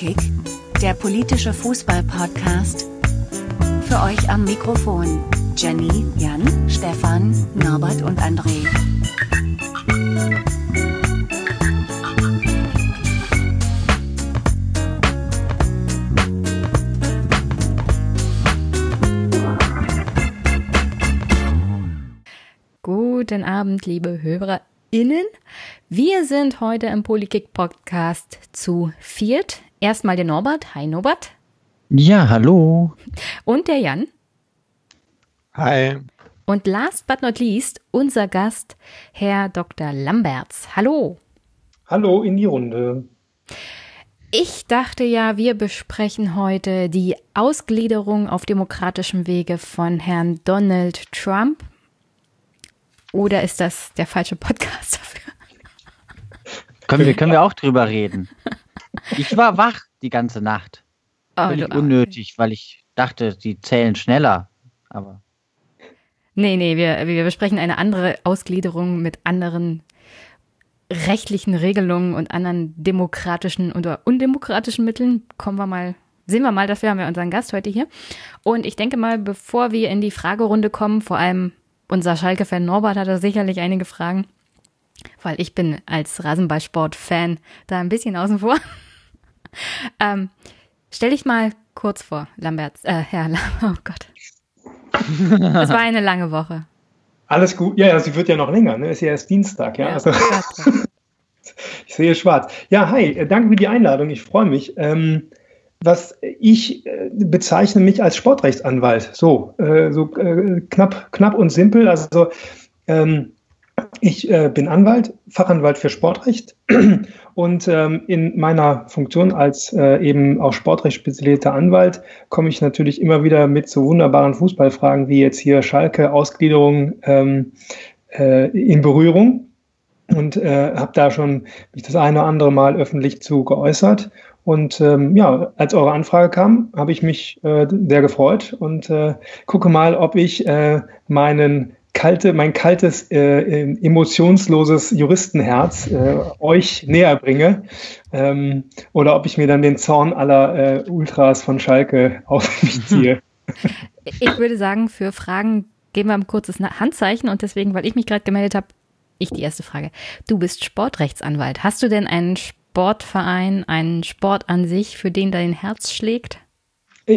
Polykick, der politische Fußball-Podcast. Für euch am Mikrofon Jenny, Jan, Stefan, Norbert und André. Guten Abend, liebe HörerInnen. Wir sind heute im Polykick Podcast zu viert. Erstmal der Norbert. Hi Norbert. Ja, hallo. Und der Jan. Hi. Und last but not least unser Gast, Herr Dr. Lamberts. Hallo. Hallo in die Runde. Ich dachte ja, wir besprechen heute die Ausgliederung auf demokratischem Wege von Herrn Donald Trump. Oder ist das der falsche Podcast dafür? Können wir, können wir auch drüber reden. Ich war wach die ganze Nacht. Oh, Völlig unnötig, weil ich dachte, die zählen schneller. Aber Nee, nee, wir, wir besprechen eine andere Ausgliederung mit anderen rechtlichen Regelungen und anderen demokratischen oder undemokratischen Mitteln. Kommen wir mal, sehen wir mal, dafür haben wir unseren Gast heute hier. Und ich denke mal, bevor wir in die Fragerunde kommen, vor allem unser Schalke-Fan Norbert hat da sicherlich einige Fragen, weil ich bin als Rasenballsport-Fan da ein bisschen außen vor. ähm, stell dich mal kurz vor, Lamberts, äh, Herr Lam oh Gott. Es war eine lange Woche. Alles gut. Ja, ja, sie wird ja noch länger, ne? Ist ja erst Dienstag, ja. Also, ich sehe schwarz. Ja, hi, äh, danke für die Einladung. Ich freue mich. Ähm, was ich äh, bezeichne mich als Sportrechtsanwalt. So, äh, so äh, knapp, knapp und simpel. Also ähm, ich äh, bin Anwalt, Fachanwalt für Sportrecht. Und ähm, in meiner Funktion als äh, eben auch Sportrecht spezialisierter Anwalt komme ich natürlich immer wieder mit so wunderbaren Fußballfragen wie jetzt hier Schalke, Ausgliederung ähm, äh, in Berührung. Und äh, habe da schon mich das eine oder andere Mal öffentlich zu geäußert. Und ähm, ja, als eure Anfrage kam, habe ich mich äh, sehr gefreut. Und äh, gucke mal, ob ich meinen kalte, mein kaltes, äh, emotionsloses Juristenherz äh, euch näher bringe ähm, oder ob ich mir dann den Zorn aller äh, Ultras von Schalke auf mich ziehe. Ich würde sagen, für Fragen geben wir ein kurzes Handzeichen und deswegen, weil ich mich gerade gemeldet habe, ich die erste Frage. Du bist Sportrechtsanwalt. Hast du denn einen Sportverein, einen Sport an sich, für den dein Herz schlägt?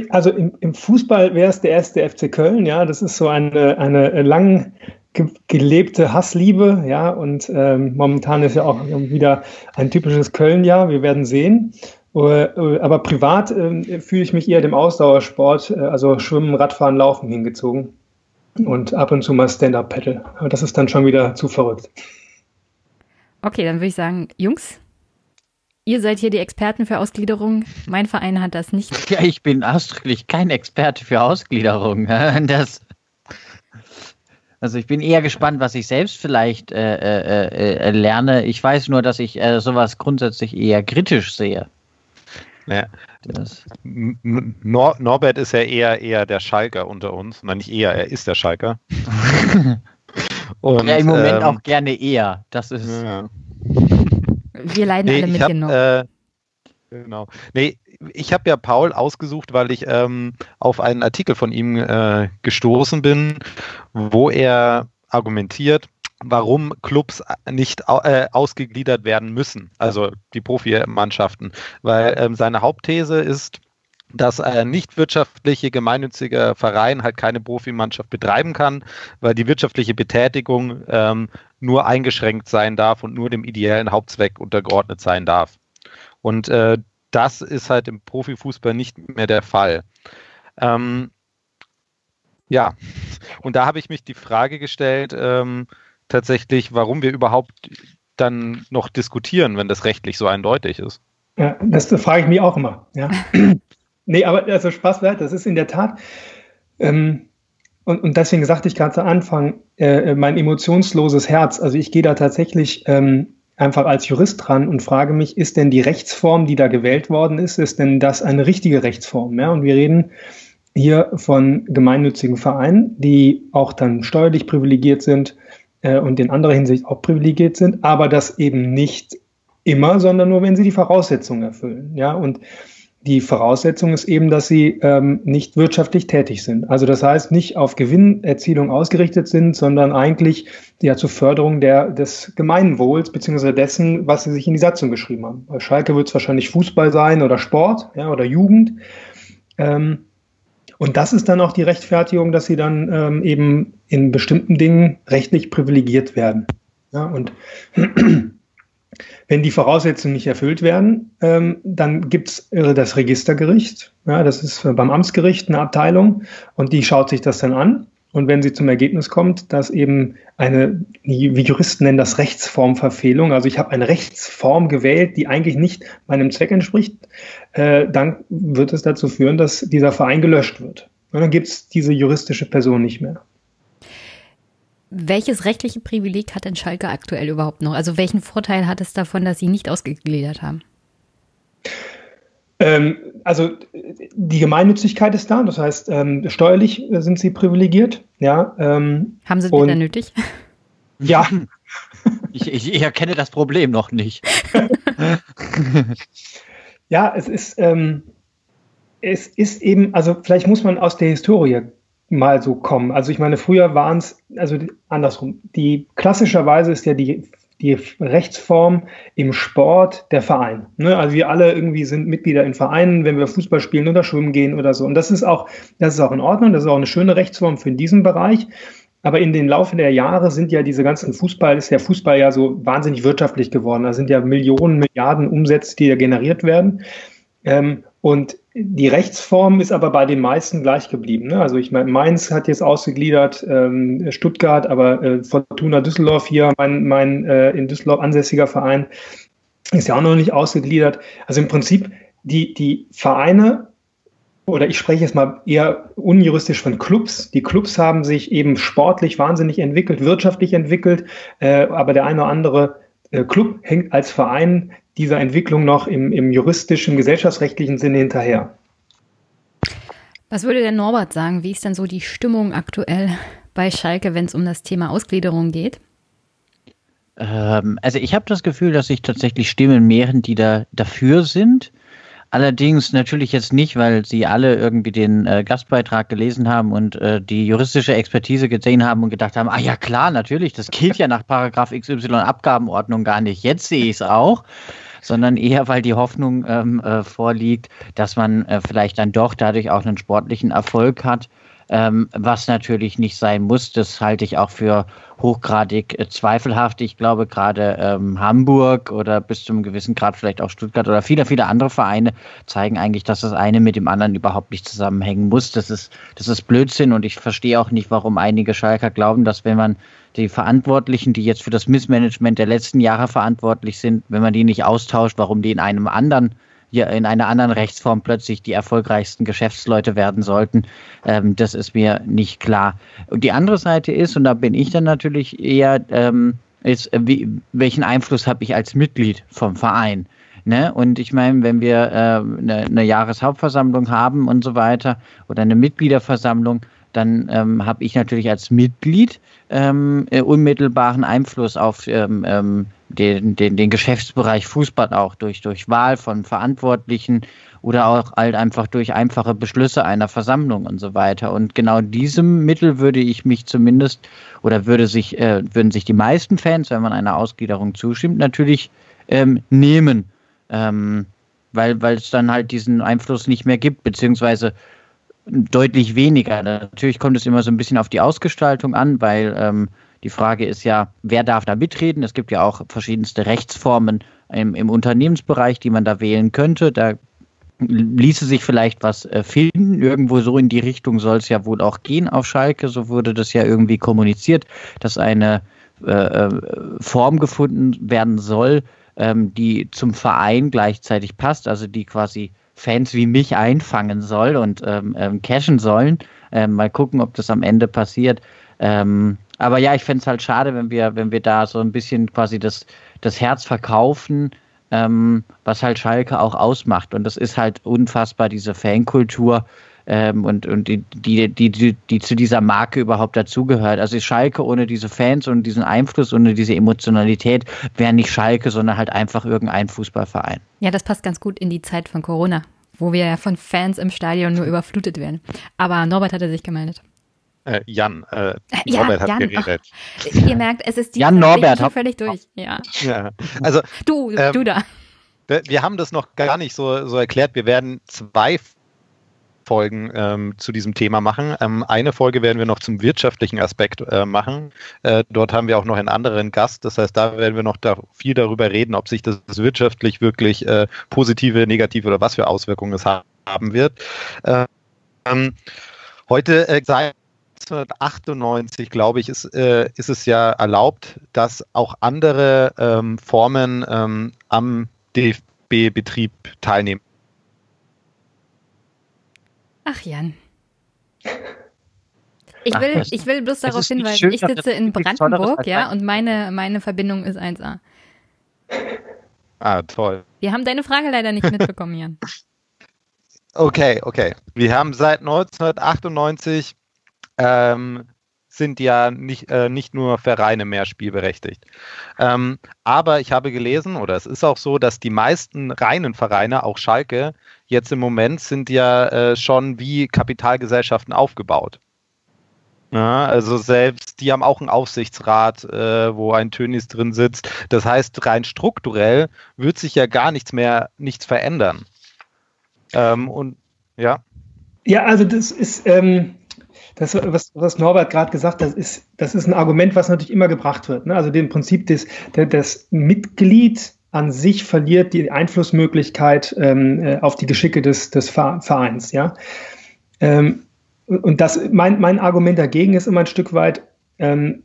Also im, im Fußball wäre es der erste FC Köln, ja. Das ist so eine, eine lang ge gelebte Hassliebe, ja. Und ähm, momentan ist ja auch wieder ein typisches Köln-Jahr. Wir werden sehen. Äh, Aber privat äh, fühle ich mich eher dem Ausdauersport, äh, also Schwimmen, Radfahren, Laufen hingezogen. Und ab und zu mal Stand-Up-Paddle. Aber das ist dann schon wieder zu verrückt. Okay, dann würde ich sagen, Jungs, ihr seid hier die Experten für Ausgliederung. Mein Verein hat das nicht. ja, ich bin ausdrücklich kein Experte für Ausgliederung. Das, also ich bin eher gespannt, was ich selbst vielleicht äh, äh, äh, lerne. Ich weiß nur, dass ich äh, sowas grundsätzlich eher kritisch sehe. Ja. Das, N- N- Nor Norbert ist ja eher, eher der Schalker unter uns. Nein, nicht eher, er ist der Schalker. Und, ja, im Moment ähm, auch gerne eher. Das ist. Ja. Wir leiden Nee, alle mit hab, äh, genau. Nee, ich habe ja Paul ausgesucht, weil ich ähm, auf einen Artikel von ihm äh, gestoßen bin, wo er argumentiert, warum Clubs nicht äh, ausgegliedert werden müssen, also die Profimannschaften. Weil ähm, seine Hauptthese ist, dass ein nicht wirtschaftliche gemeinnützige Verein halt keine Profimannschaft betreiben kann, weil die wirtschaftliche Betätigung ähm, nur eingeschränkt sein darf und nur dem ideellen Hauptzweck untergeordnet sein darf. Und äh, das ist halt im Profifußball nicht mehr der Fall. Ähm, ja, und da habe ich mich die Frage gestellt, ähm, tatsächlich, warum wir überhaupt dann noch diskutieren, wenn das rechtlich so eindeutig ist. Ja, das frage ich mich auch immer. Ja. Nee, aber also Spaß wert, das ist in der Tat. Ähm, und, und deswegen sagte ich gerade zu Anfang, äh, mein emotionsloses Herz. Also ich gehe da tatsächlich ähm, einfach als Jurist dran und frage mich, ist denn die Rechtsform, die da gewählt worden ist, ist denn das eine richtige Rechtsform? Ja? Und wir reden hier von gemeinnützigen Vereinen, die auch dann steuerlich privilegiert sind äh, und in anderer Hinsicht auch privilegiert sind, aber das eben nicht immer, sondern nur, wenn sie die Voraussetzungen erfüllen. Ja, und die Voraussetzung ist eben, dass sie ähm, nicht wirtschaftlich tätig sind. Also das heißt, nicht auf Gewinnerzielung ausgerichtet sind, sondern eigentlich ja zur Förderung der, des Gemeinwohls beziehungsweise dessen, was sie sich in die Satzung geschrieben haben. Bei Schalke wird es wahrscheinlich Fußball sein oder Sport ja, oder Jugend. Ähm, und das ist dann auch die Rechtfertigung, dass sie dann ähm, eben in bestimmten Dingen rechtlich privilegiert werden. Ja, und wenn die Voraussetzungen nicht erfüllt werden, ähm, dann gibt es das Registergericht. Ja, das ist beim Amtsgericht eine Abteilung und die schaut sich das dann an. Und wenn sie zum Ergebnis kommt, dass eben eine, wie Juristen nennen das Rechtsformverfehlung, also ich habe eine Rechtsform gewählt, die eigentlich nicht meinem Zweck entspricht, äh, dann wird es dazu führen, dass dieser Verein gelöscht wird. Und dann gibt es diese juristische Person nicht mehr. Welches rechtliche Privileg hat denn Schalke aktuell überhaupt noch? Also welchen Vorteil hat es davon, dass sie nicht ausgegliedert haben? Ähm, also die Gemeinnützigkeit ist da, das heißt ähm, steuerlich sind sie privilegiert. Ja, ähm, haben sie es wieder nötig? Ja. Ich, ich, ich, erkenne das Problem noch nicht. ja, es ist, ähm, es ist eben, also vielleicht muss man aus der Historie mal so kommen. Also ich meine, früher waren es, also andersrum. Die klassischerweise ist ja die, die Rechtsform im Sport der Verein. Ne? Also wir alle irgendwie sind Mitglieder in Vereinen, wenn wir Fußball spielen oder schwimmen gehen oder so. Und das ist auch, das ist auch in Ordnung, das ist auch eine schöne Rechtsform für diesen Bereich. Aber in den Laufe der Jahre sind ja diese ganzen Fußball, ist der Fußball ja so wahnsinnig wirtschaftlich geworden. Da sind ja Millionen, Milliarden Umsätze, die da generiert werden. Ähm, und die Rechtsform ist aber bei den meisten gleich geblieben. Ne? Also ich meine, Mainz hat jetzt ausgegliedert, ähm, Stuttgart, aber äh, Fortuna Düsseldorf hier, mein, mein äh, in Düsseldorf ansässiger Verein, ist ja auch noch nicht ausgegliedert. Also im Prinzip die, die Vereine, oder ich spreche jetzt mal eher unjuristisch von Clubs. Die Clubs haben sich eben sportlich wahnsinnig entwickelt, wirtschaftlich entwickelt, äh, aber der eine oder andere äh, Club hängt als Verein dieser Entwicklung noch im, im juristischen, gesellschaftsrechtlichen Sinne hinterher. Was würde der Norbert sagen? Wie ist denn so die Stimmung aktuell bei Schalke, wenn es um das Thema Ausgliederung geht? Ähm, also ich habe das Gefühl, dass sich tatsächlich Stimmen mehren, die da dafür sind. Allerdings natürlich jetzt nicht, weil sie alle irgendwie den äh, Gastbeitrag gelesen haben und äh, die juristische Expertise gesehen haben und gedacht haben, ah ja klar, natürlich, das gilt ja nach Paragraph XY Abgabenordnung gar nicht. Jetzt sehe ich es auch sondern eher, weil die Hoffnung ähm, äh, vorliegt, dass man äh, vielleicht dann doch dadurch auch einen sportlichen Erfolg hat ähm, was natürlich nicht sein muss. Das halte ich auch für hochgradig äh, zweifelhaft. Ich glaube, gerade ähm, Hamburg oder bis zu einem gewissen Grad vielleicht auch Stuttgart oder viele, viele andere Vereine zeigen eigentlich, dass das eine mit dem anderen überhaupt nicht zusammenhängen muss. Das ist, das ist Blödsinn und ich verstehe auch nicht, warum einige Schalker glauben, dass wenn man die Verantwortlichen, die jetzt für das Missmanagement der letzten Jahre verantwortlich sind, wenn man die nicht austauscht, warum die in einem anderen hier in einer anderen Rechtsform plötzlich die erfolgreichsten Geschäftsleute werden sollten. Ähm, das ist mir nicht klar. Und die andere Seite ist, und da bin ich dann natürlich eher, ähm, ist, äh, wie, welchen Einfluss habe ich als Mitglied vom Verein? Ne? Und ich meine, wenn wir äh, eine, eine Jahreshauptversammlung haben und so weiter oder eine Mitgliederversammlung, dann ähm, habe ich natürlich als Mitglied ähm, äh, unmittelbaren Einfluss auf ähm, ähm, den, den, den Geschäftsbereich Fußball auch durch, durch Wahl von Verantwortlichen oder auch halt einfach durch einfache Beschlüsse einer Versammlung und so weiter. Und genau diesem Mittel würde ich mich zumindest oder würde sich, äh, würden sich die meisten Fans, wenn man einer Ausgliederung zustimmt, natürlich ähm, nehmen. Ähm, weil, weil es dann halt diesen Einfluss nicht mehr gibt, beziehungsweise deutlich weniger. Natürlich kommt es immer so ein bisschen auf die Ausgestaltung an, weil ähm, die Frage ist ja, wer darf da mitreden? Es gibt ja auch verschiedenste Rechtsformen im, im Unternehmensbereich, die man da wählen könnte. Da ließe sich vielleicht was äh, finden. Irgendwo so in die Richtung soll es ja wohl auch gehen auf Schalke. So wurde das ja irgendwie kommuniziert, dass eine äh, äh Form gefunden werden soll, ähm, die zum Verein gleichzeitig passt, also die quasi Fans wie mich einfangen soll und ähm, ähm, cashen sollen. Ähm, mal gucken, ob das am Ende passiert. Ähm, aber ja, ich fände es halt schade, wenn wir, wenn wir da so ein bisschen quasi das, das Herz verkaufen, ähm, was halt Schalke auch ausmacht. Und das ist halt unfassbar, diese Fankultur, ähm, und, und die, die, die, die, die zu dieser Marke überhaupt dazugehört. Also Schalke ohne diese Fans und diesen Einfluss, ohne diese Emotionalität wäre nicht Schalke, sondern halt einfach irgendein Fußballverein. Ja, das passt ganz gut in die Zeit von Corona, wo wir ja von Fans im Stadion nur überflutet werden. Aber Norbert hatte sich gemeldet. Äh, Jan, äh, ja, Norbert hat Jan, geredet. Ach, ihr merkt, es ist die Jan Norbert schon völlig durch. Ja. Ja. Also Du, Ähm, du da. wir haben das noch gar nicht so, so erklärt. Wir werden zwei Folgen ähm, zu diesem Thema machen. Ähm, eine Folge werden wir noch zum wirtschaftlichen Aspekt äh, machen. Äh, dort haben wir auch noch einen anderen Gast. Das heißt, da werden wir noch da viel darüber reden, ob sich das wirtschaftlich wirklich äh, positive, negative oder was für Auswirkungen es ha haben wird. Ähm, heute äh, seit 1998, glaube ich, ist, äh, ist es ja erlaubt, dass auch andere ähm, Formen ähm, am DFB-Betrieb teilnehmen. Ach, Jan. Ich will, ich will bloß darauf hinweisen, schön, ich sitze in Brandenburg, ja, und meine, meine Verbindung ist 1A. Ah, toll. Wir haben deine Frage leider nicht mitbekommen, Jan. Okay, okay. Wir haben seit 1998 ähm, sind ja nicht, äh, nicht nur Vereine mehr spielberechtigt. Ähm, aber ich habe gelesen, oder es ist auch so, dass die meisten reinen Vereine, auch Schalke, jetzt im Moment sind ja äh, schon wie Kapitalgesellschaften aufgebaut. Ja, also selbst die haben auch einen Aufsichtsrat, äh, wo ein Tönis drin sitzt. Das heißt, rein strukturell wird sich ja gar nichts mehr, nichts verändern. Ähm, und ja. Ja, also das ist, ähm, das, was, was Norbert gerade gesagt hat, ist, das ist ein Argument, was natürlich immer gebracht wird. Ne? Also im Prinzip das, der, das Mitglied an sich verliert die Einflussmöglichkeit ähm, äh, auf die Geschicke des, des Vereins. Ja? Ähm, und das, mein, mein Argument dagegen ist immer ein Stück weit, ähm,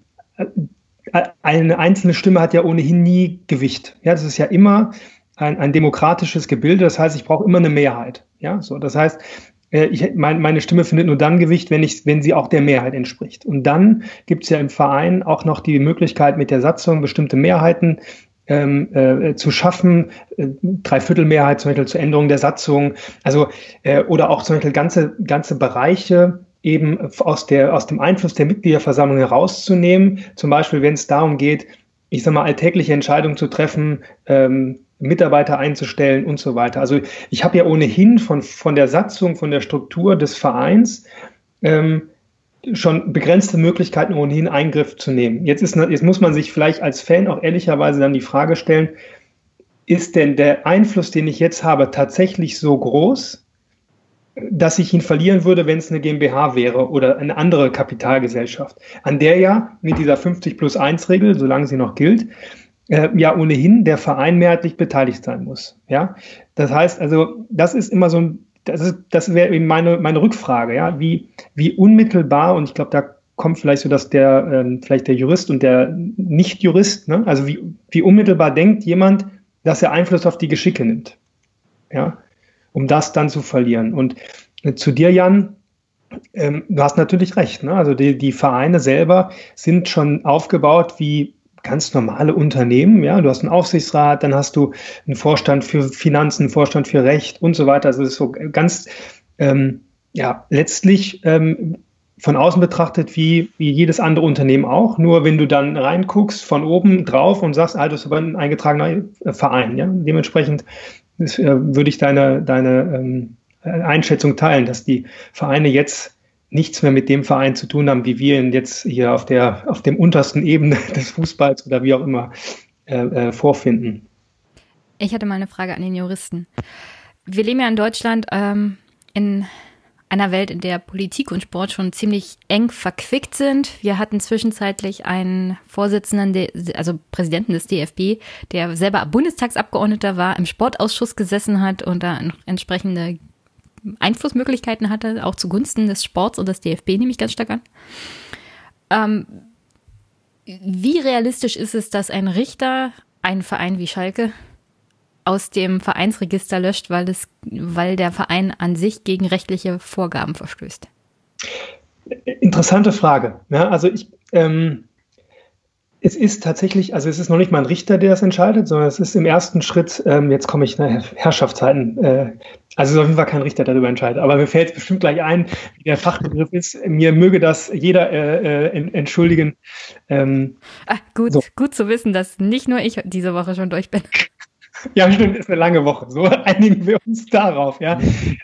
eine einzelne Stimme hat ja ohnehin nie Gewicht. Ja, das ist ja immer ein, ein demokratisches Gebilde. Das heißt, ich brauche immer eine Mehrheit. Ja, so. Das heißt, äh, ich, mein, meine Stimme findet nur dann Gewicht, wenn, ich, wenn sie auch der Mehrheit entspricht. Und dann gibt es ja im Verein auch noch die Möglichkeit, mit der Satzung bestimmte Mehrheiten ähm, äh, zu schaffen, äh, Dreiviertelmehrheit zum Beispiel zur Änderung der Satzung, also äh, oder auch zum Beispiel ganze, ganze Bereiche eben aus, der, aus dem Einfluss der Mitgliederversammlung herauszunehmen. Zum Beispiel, wenn es darum geht, ich sag mal, alltägliche Entscheidungen zu treffen, ähm, Mitarbeiter einzustellen und so weiter. Also ich habe ja ohnehin von, von der Satzung, von der Struktur des Vereins ähm, schon begrenzte Möglichkeiten, ohnehin Eingriff zu nehmen. Jetzt, ist, jetzt muss man sich vielleicht als Fan auch ehrlicherweise dann die Frage stellen, ist denn der Einfluss, den ich jetzt habe, tatsächlich so groß, dass ich ihn verlieren würde, wenn es eine GmbH wäre oder eine andere Kapitalgesellschaft, an der ja mit dieser 50 plus 1 Regel, solange sie noch gilt, äh, ja ohnehin der Verein mehrheitlich beteiligt sein muss. Ja, das heißt also, das ist immer so ein, das ist, das wäre eben meine, meine Rückfrage, ja, wie, wie unmittelbar, und ich glaube, da kommt vielleicht so, dass der, ähm, vielleicht der Jurist und der Nicht-Jurist, ne, also wie, wie unmittelbar denkt jemand, dass er Einfluss auf die Geschicke nimmt. Ja, um das dann zu verlieren. Und äh, zu dir, Jan, ähm, du hast natürlich recht. Ne? Also die, die Vereine selber sind schon aufgebaut wie ganz normale Unternehmen. Ja, du hast einen Aufsichtsrat, dann hast du einen Vorstand für Finanzen, einen Vorstand für Recht und so weiter. Also es ist so ganz, ähm, ja, letztlich ähm, von außen betrachtet wie, wie jedes andere Unternehmen auch. Nur wenn du dann reinguckst von oben drauf und sagst, ah, das ist aber ein eingetragener Verein. Ja, dementsprechend das, äh, würde ich deine, deine ähm, Einschätzung teilen, dass die Vereine jetzt nichts mehr mit dem Verein zu tun haben, wie wir ihn jetzt hier auf der auf dem untersten Ebene des Fußballs oder wie auch immer äh, äh, vorfinden. Ich hatte mal eine Frage an den Juristen. Wir leben ja in Deutschland ähm, in einer Welt, in der Politik und Sport schon ziemlich eng verquickt sind. Wir hatten zwischenzeitlich einen Vorsitzenden, also Präsidenten des DFB, der selber Bundestagsabgeordneter war, im Sportausschuss gesessen hat und da entsprechende Einflussmöglichkeiten hatte, auch zugunsten des Sports und des DFB, nehme ich ganz stark an. Ähm, wie realistisch ist es, dass ein Richter einen Verein wie Schalke aus dem Vereinsregister löscht, weil, es, weil der Verein an sich gegen rechtliche Vorgaben verstößt? Interessante Frage. Ja, also ich, ähm, es ist tatsächlich, also es ist noch nicht mal ein Richter, der das entscheidet, sondern es ist im ersten Schritt, ähm, jetzt komme ich, ne, Herrschaftszeiten, äh, also es ist auf jeden Fall kein Richter, der darüber entscheidet. Aber mir fällt bestimmt gleich ein, wie der Fachbegriff ist. Mir möge das jeder äh, äh, entschuldigen. Ähm, Ach, gut, so. gut zu wissen, dass nicht nur ich diese Woche schon durch bin. Ja, stimmt, ist eine lange Woche. So einigen wir uns darauf, ja.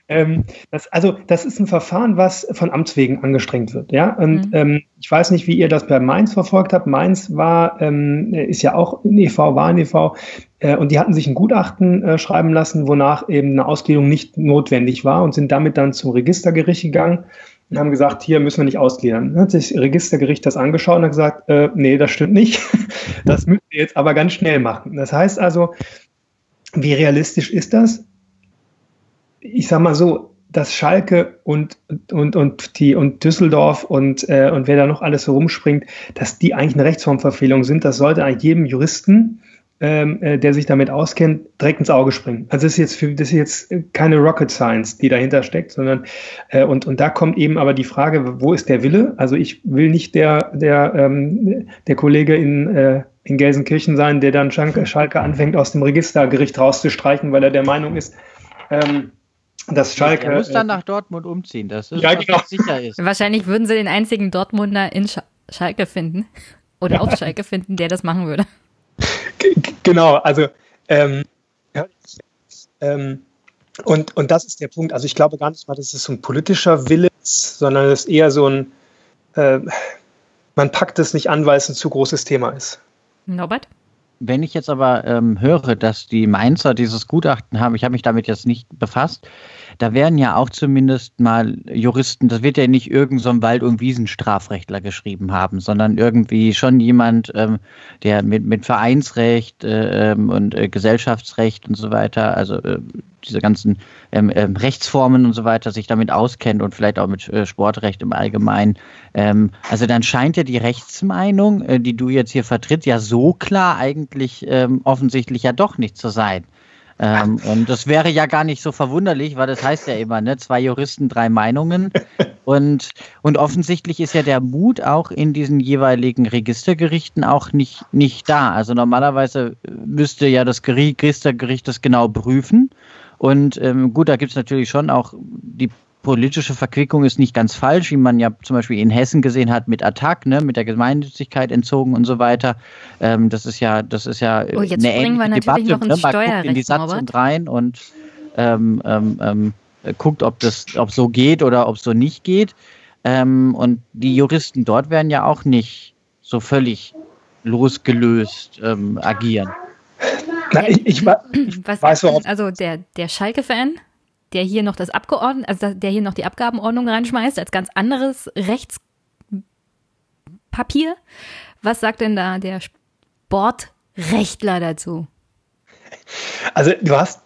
Ähm, das, also, das ist ein Verfahren, was von Amts wegen angestrengt wird, ja. Und mhm. ähm, ich weiß nicht, wie ihr das bei Mainz verfolgt habt. Mainz war, ähm, ist ja auch in EV, war in EV, äh, und die hatten sich ein Gutachten äh, schreiben lassen, wonach eben eine Ausgliederung nicht notwendig war und sind damit dann zum Registergericht gegangen und haben gesagt, hier müssen wir nicht ausgliedern. Dann hat sich das Registergericht das angeschaut und hat gesagt, äh, nee, das stimmt nicht. das müssen wir jetzt aber ganz schnell machen. Das heißt also, wie realistisch ist das? Ich sag mal so, dass Schalke und, und, und, die, und Düsseldorf und, äh, und wer da noch alles so rumspringt, dass die eigentlich eine Rechtsformverfehlung sind, das sollte eigentlich jedem Juristen, ähm, äh, der sich damit auskennt, direkt ins Auge springen. Also das ist jetzt, für, das ist jetzt keine Rocket Science, die dahinter steckt, sondern äh, und, und da kommt eben aber die Frage, wo ist der Wille? Also ich will nicht der, der, ähm, der Kollege in äh, in Gelsenkirchen sein, der dann Schalke anfängt, aus dem Registergericht rauszustreichen, weil er der Meinung ist, ähm, dass Schalke. Er muss dann äh, nach Dortmund umziehen, das ist ja, genau. sicher ist. Wahrscheinlich würden sie den einzigen Dortmunder in Schalke finden oder auf Schalke finden, der das machen würde. Genau, also ähm, ja, ähm, und, und das ist der Punkt. Also ich glaube gar nicht mal, dass es so ein politischer Wille ist, sondern es ist eher so ein, äh, man packt es nicht an, weil es ein zu großes Thema ist. Norbert? Wenn ich jetzt aber ähm, höre, dass die Mainzer dieses Gutachten haben, ich habe mich damit jetzt nicht befasst, da werden ja auch zumindest mal Juristen, das wird ja nicht irgendein so Wald- und Wiesenstrafrechtler geschrieben haben, sondern irgendwie schon jemand, ähm, der mit, mit Vereinsrecht äh, ähm, und äh, Gesellschaftsrecht und so weiter, also äh, diese ganzen ähm, ähm, Rechtsformen und so weiter sich damit auskennt und vielleicht auch mit äh, Sportrecht im Allgemeinen. Ähm, also dann scheint ja die Rechtsmeinung, äh, die du jetzt hier vertritt, ja so klar eigentlich ähm, offensichtlich ja doch nicht zu sein. Ähm, und das wäre ja gar nicht so verwunderlich, weil das heißt ja immer, ne, zwei Juristen, drei Meinungen. Und, und offensichtlich ist ja der Mut auch in diesen jeweiligen Registergerichten auch nicht, nicht da. Also normalerweise müsste ja das Registergericht das genau prüfen. Und ähm, gut, da gibt es natürlich schon auch die politische Verquickung ist nicht ganz falsch, wie man ja zum Beispiel in Hessen gesehen hat mit Attac, ne, mit der Gemeinnützigkeit entzogen und so weiter. Ähm, das ist ja, das ist ja oh, jetzt eine ähnliche Debatte. Noch ne? Man in die Satzung rein und ähm, ähm, ähm, guckt, ob das, ob so geht oder ob so nicht geht. Ähm, und die Juristen dort werden ja auch nicht so völlig losgelöst ähm, agieren. Na, ich, ich, ich Was weiß, worauf. Also der, der Schalke-Fan der hier noch das Abgeordnet, also der hier noch die Abgabenordnung reinschmeißt als ganz anderes Rechtspapier. Was sagt denn da der Sportrechtler dazu? Also du hast,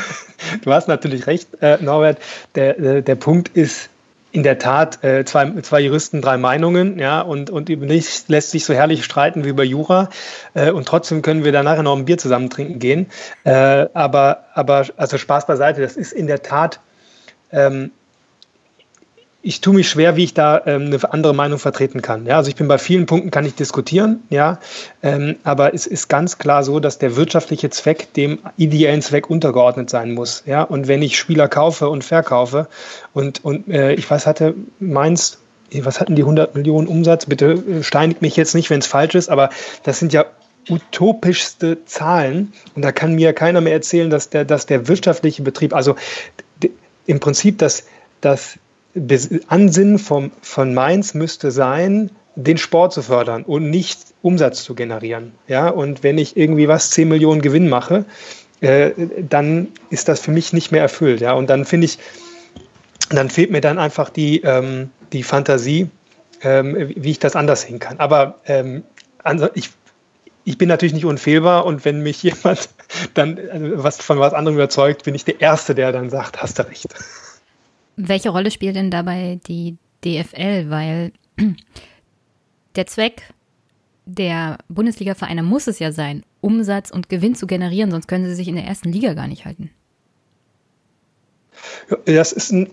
du hast natürlich recht, äh, Norbert. Der, der, der Punkt ist, in der Tat äh, zwei, zwei Juristen, drei Meinungen, ja, und, und über nichts lässt sich so herrlich streiten wie über Jura. Äh, und trotzdem können wir da nachher noch ein Bier zusammen trinken gehen. Äh, aber, aber, also Spaß beiseite, das ist in der Tat ähm, ich tue mich schwer, wie ich da ähm, eine andere Meinung vertreten kann. Ja, also ich bin bei vielen Punkten kann ich diskutieren, ja, ähm, aber es ist ganz klar so, dass der wirtschaftliche Zweck dem ideellen Zweck untergeordnet sein muss. Ja, und wenn ich Spieler kaufe und verkaufe und und äh, ich weiß hatte Mainz was hatten die 100 Millionen Umsatz? Bitte äh, steinigt mich jetzt nicht, wenn es falsch ist, aber das sind ja utopischste Zahlen und da kann mir keiner mehr erzählen, dass der, dass der wirtschaftliche Betrieb, also im Prinzip das, das Ansinnen vom, von Mainz müsste sein, den Sport zu fördern und nicht Umsatz zu generieren. Ja, und wenn ich irgendwie was 10 Millionen Gewinn mache, äh, dann ist das für mich nicht mehr erfüllt. Ja, und dann finde ich, dann fehlt mir dann einfach die, ähm, die Fantasie, ähm, wie ich das anders sehen kann. Aber ähm, also ich, ich bin natürlich nicht unfehlbar und wenn mich jemand dann also was von was anderem überzeugt, bin ich der Erste, der dann sagt, hast du recht. Welche Rolle spielt denn dabei die DFL? Weil der Zweck der Bundesliga-Vereine muss es ja sein, Umsatz und Gewinn zu generieren, sonst können sie sich in der ersten Liga gar nicht halten. Das ist ein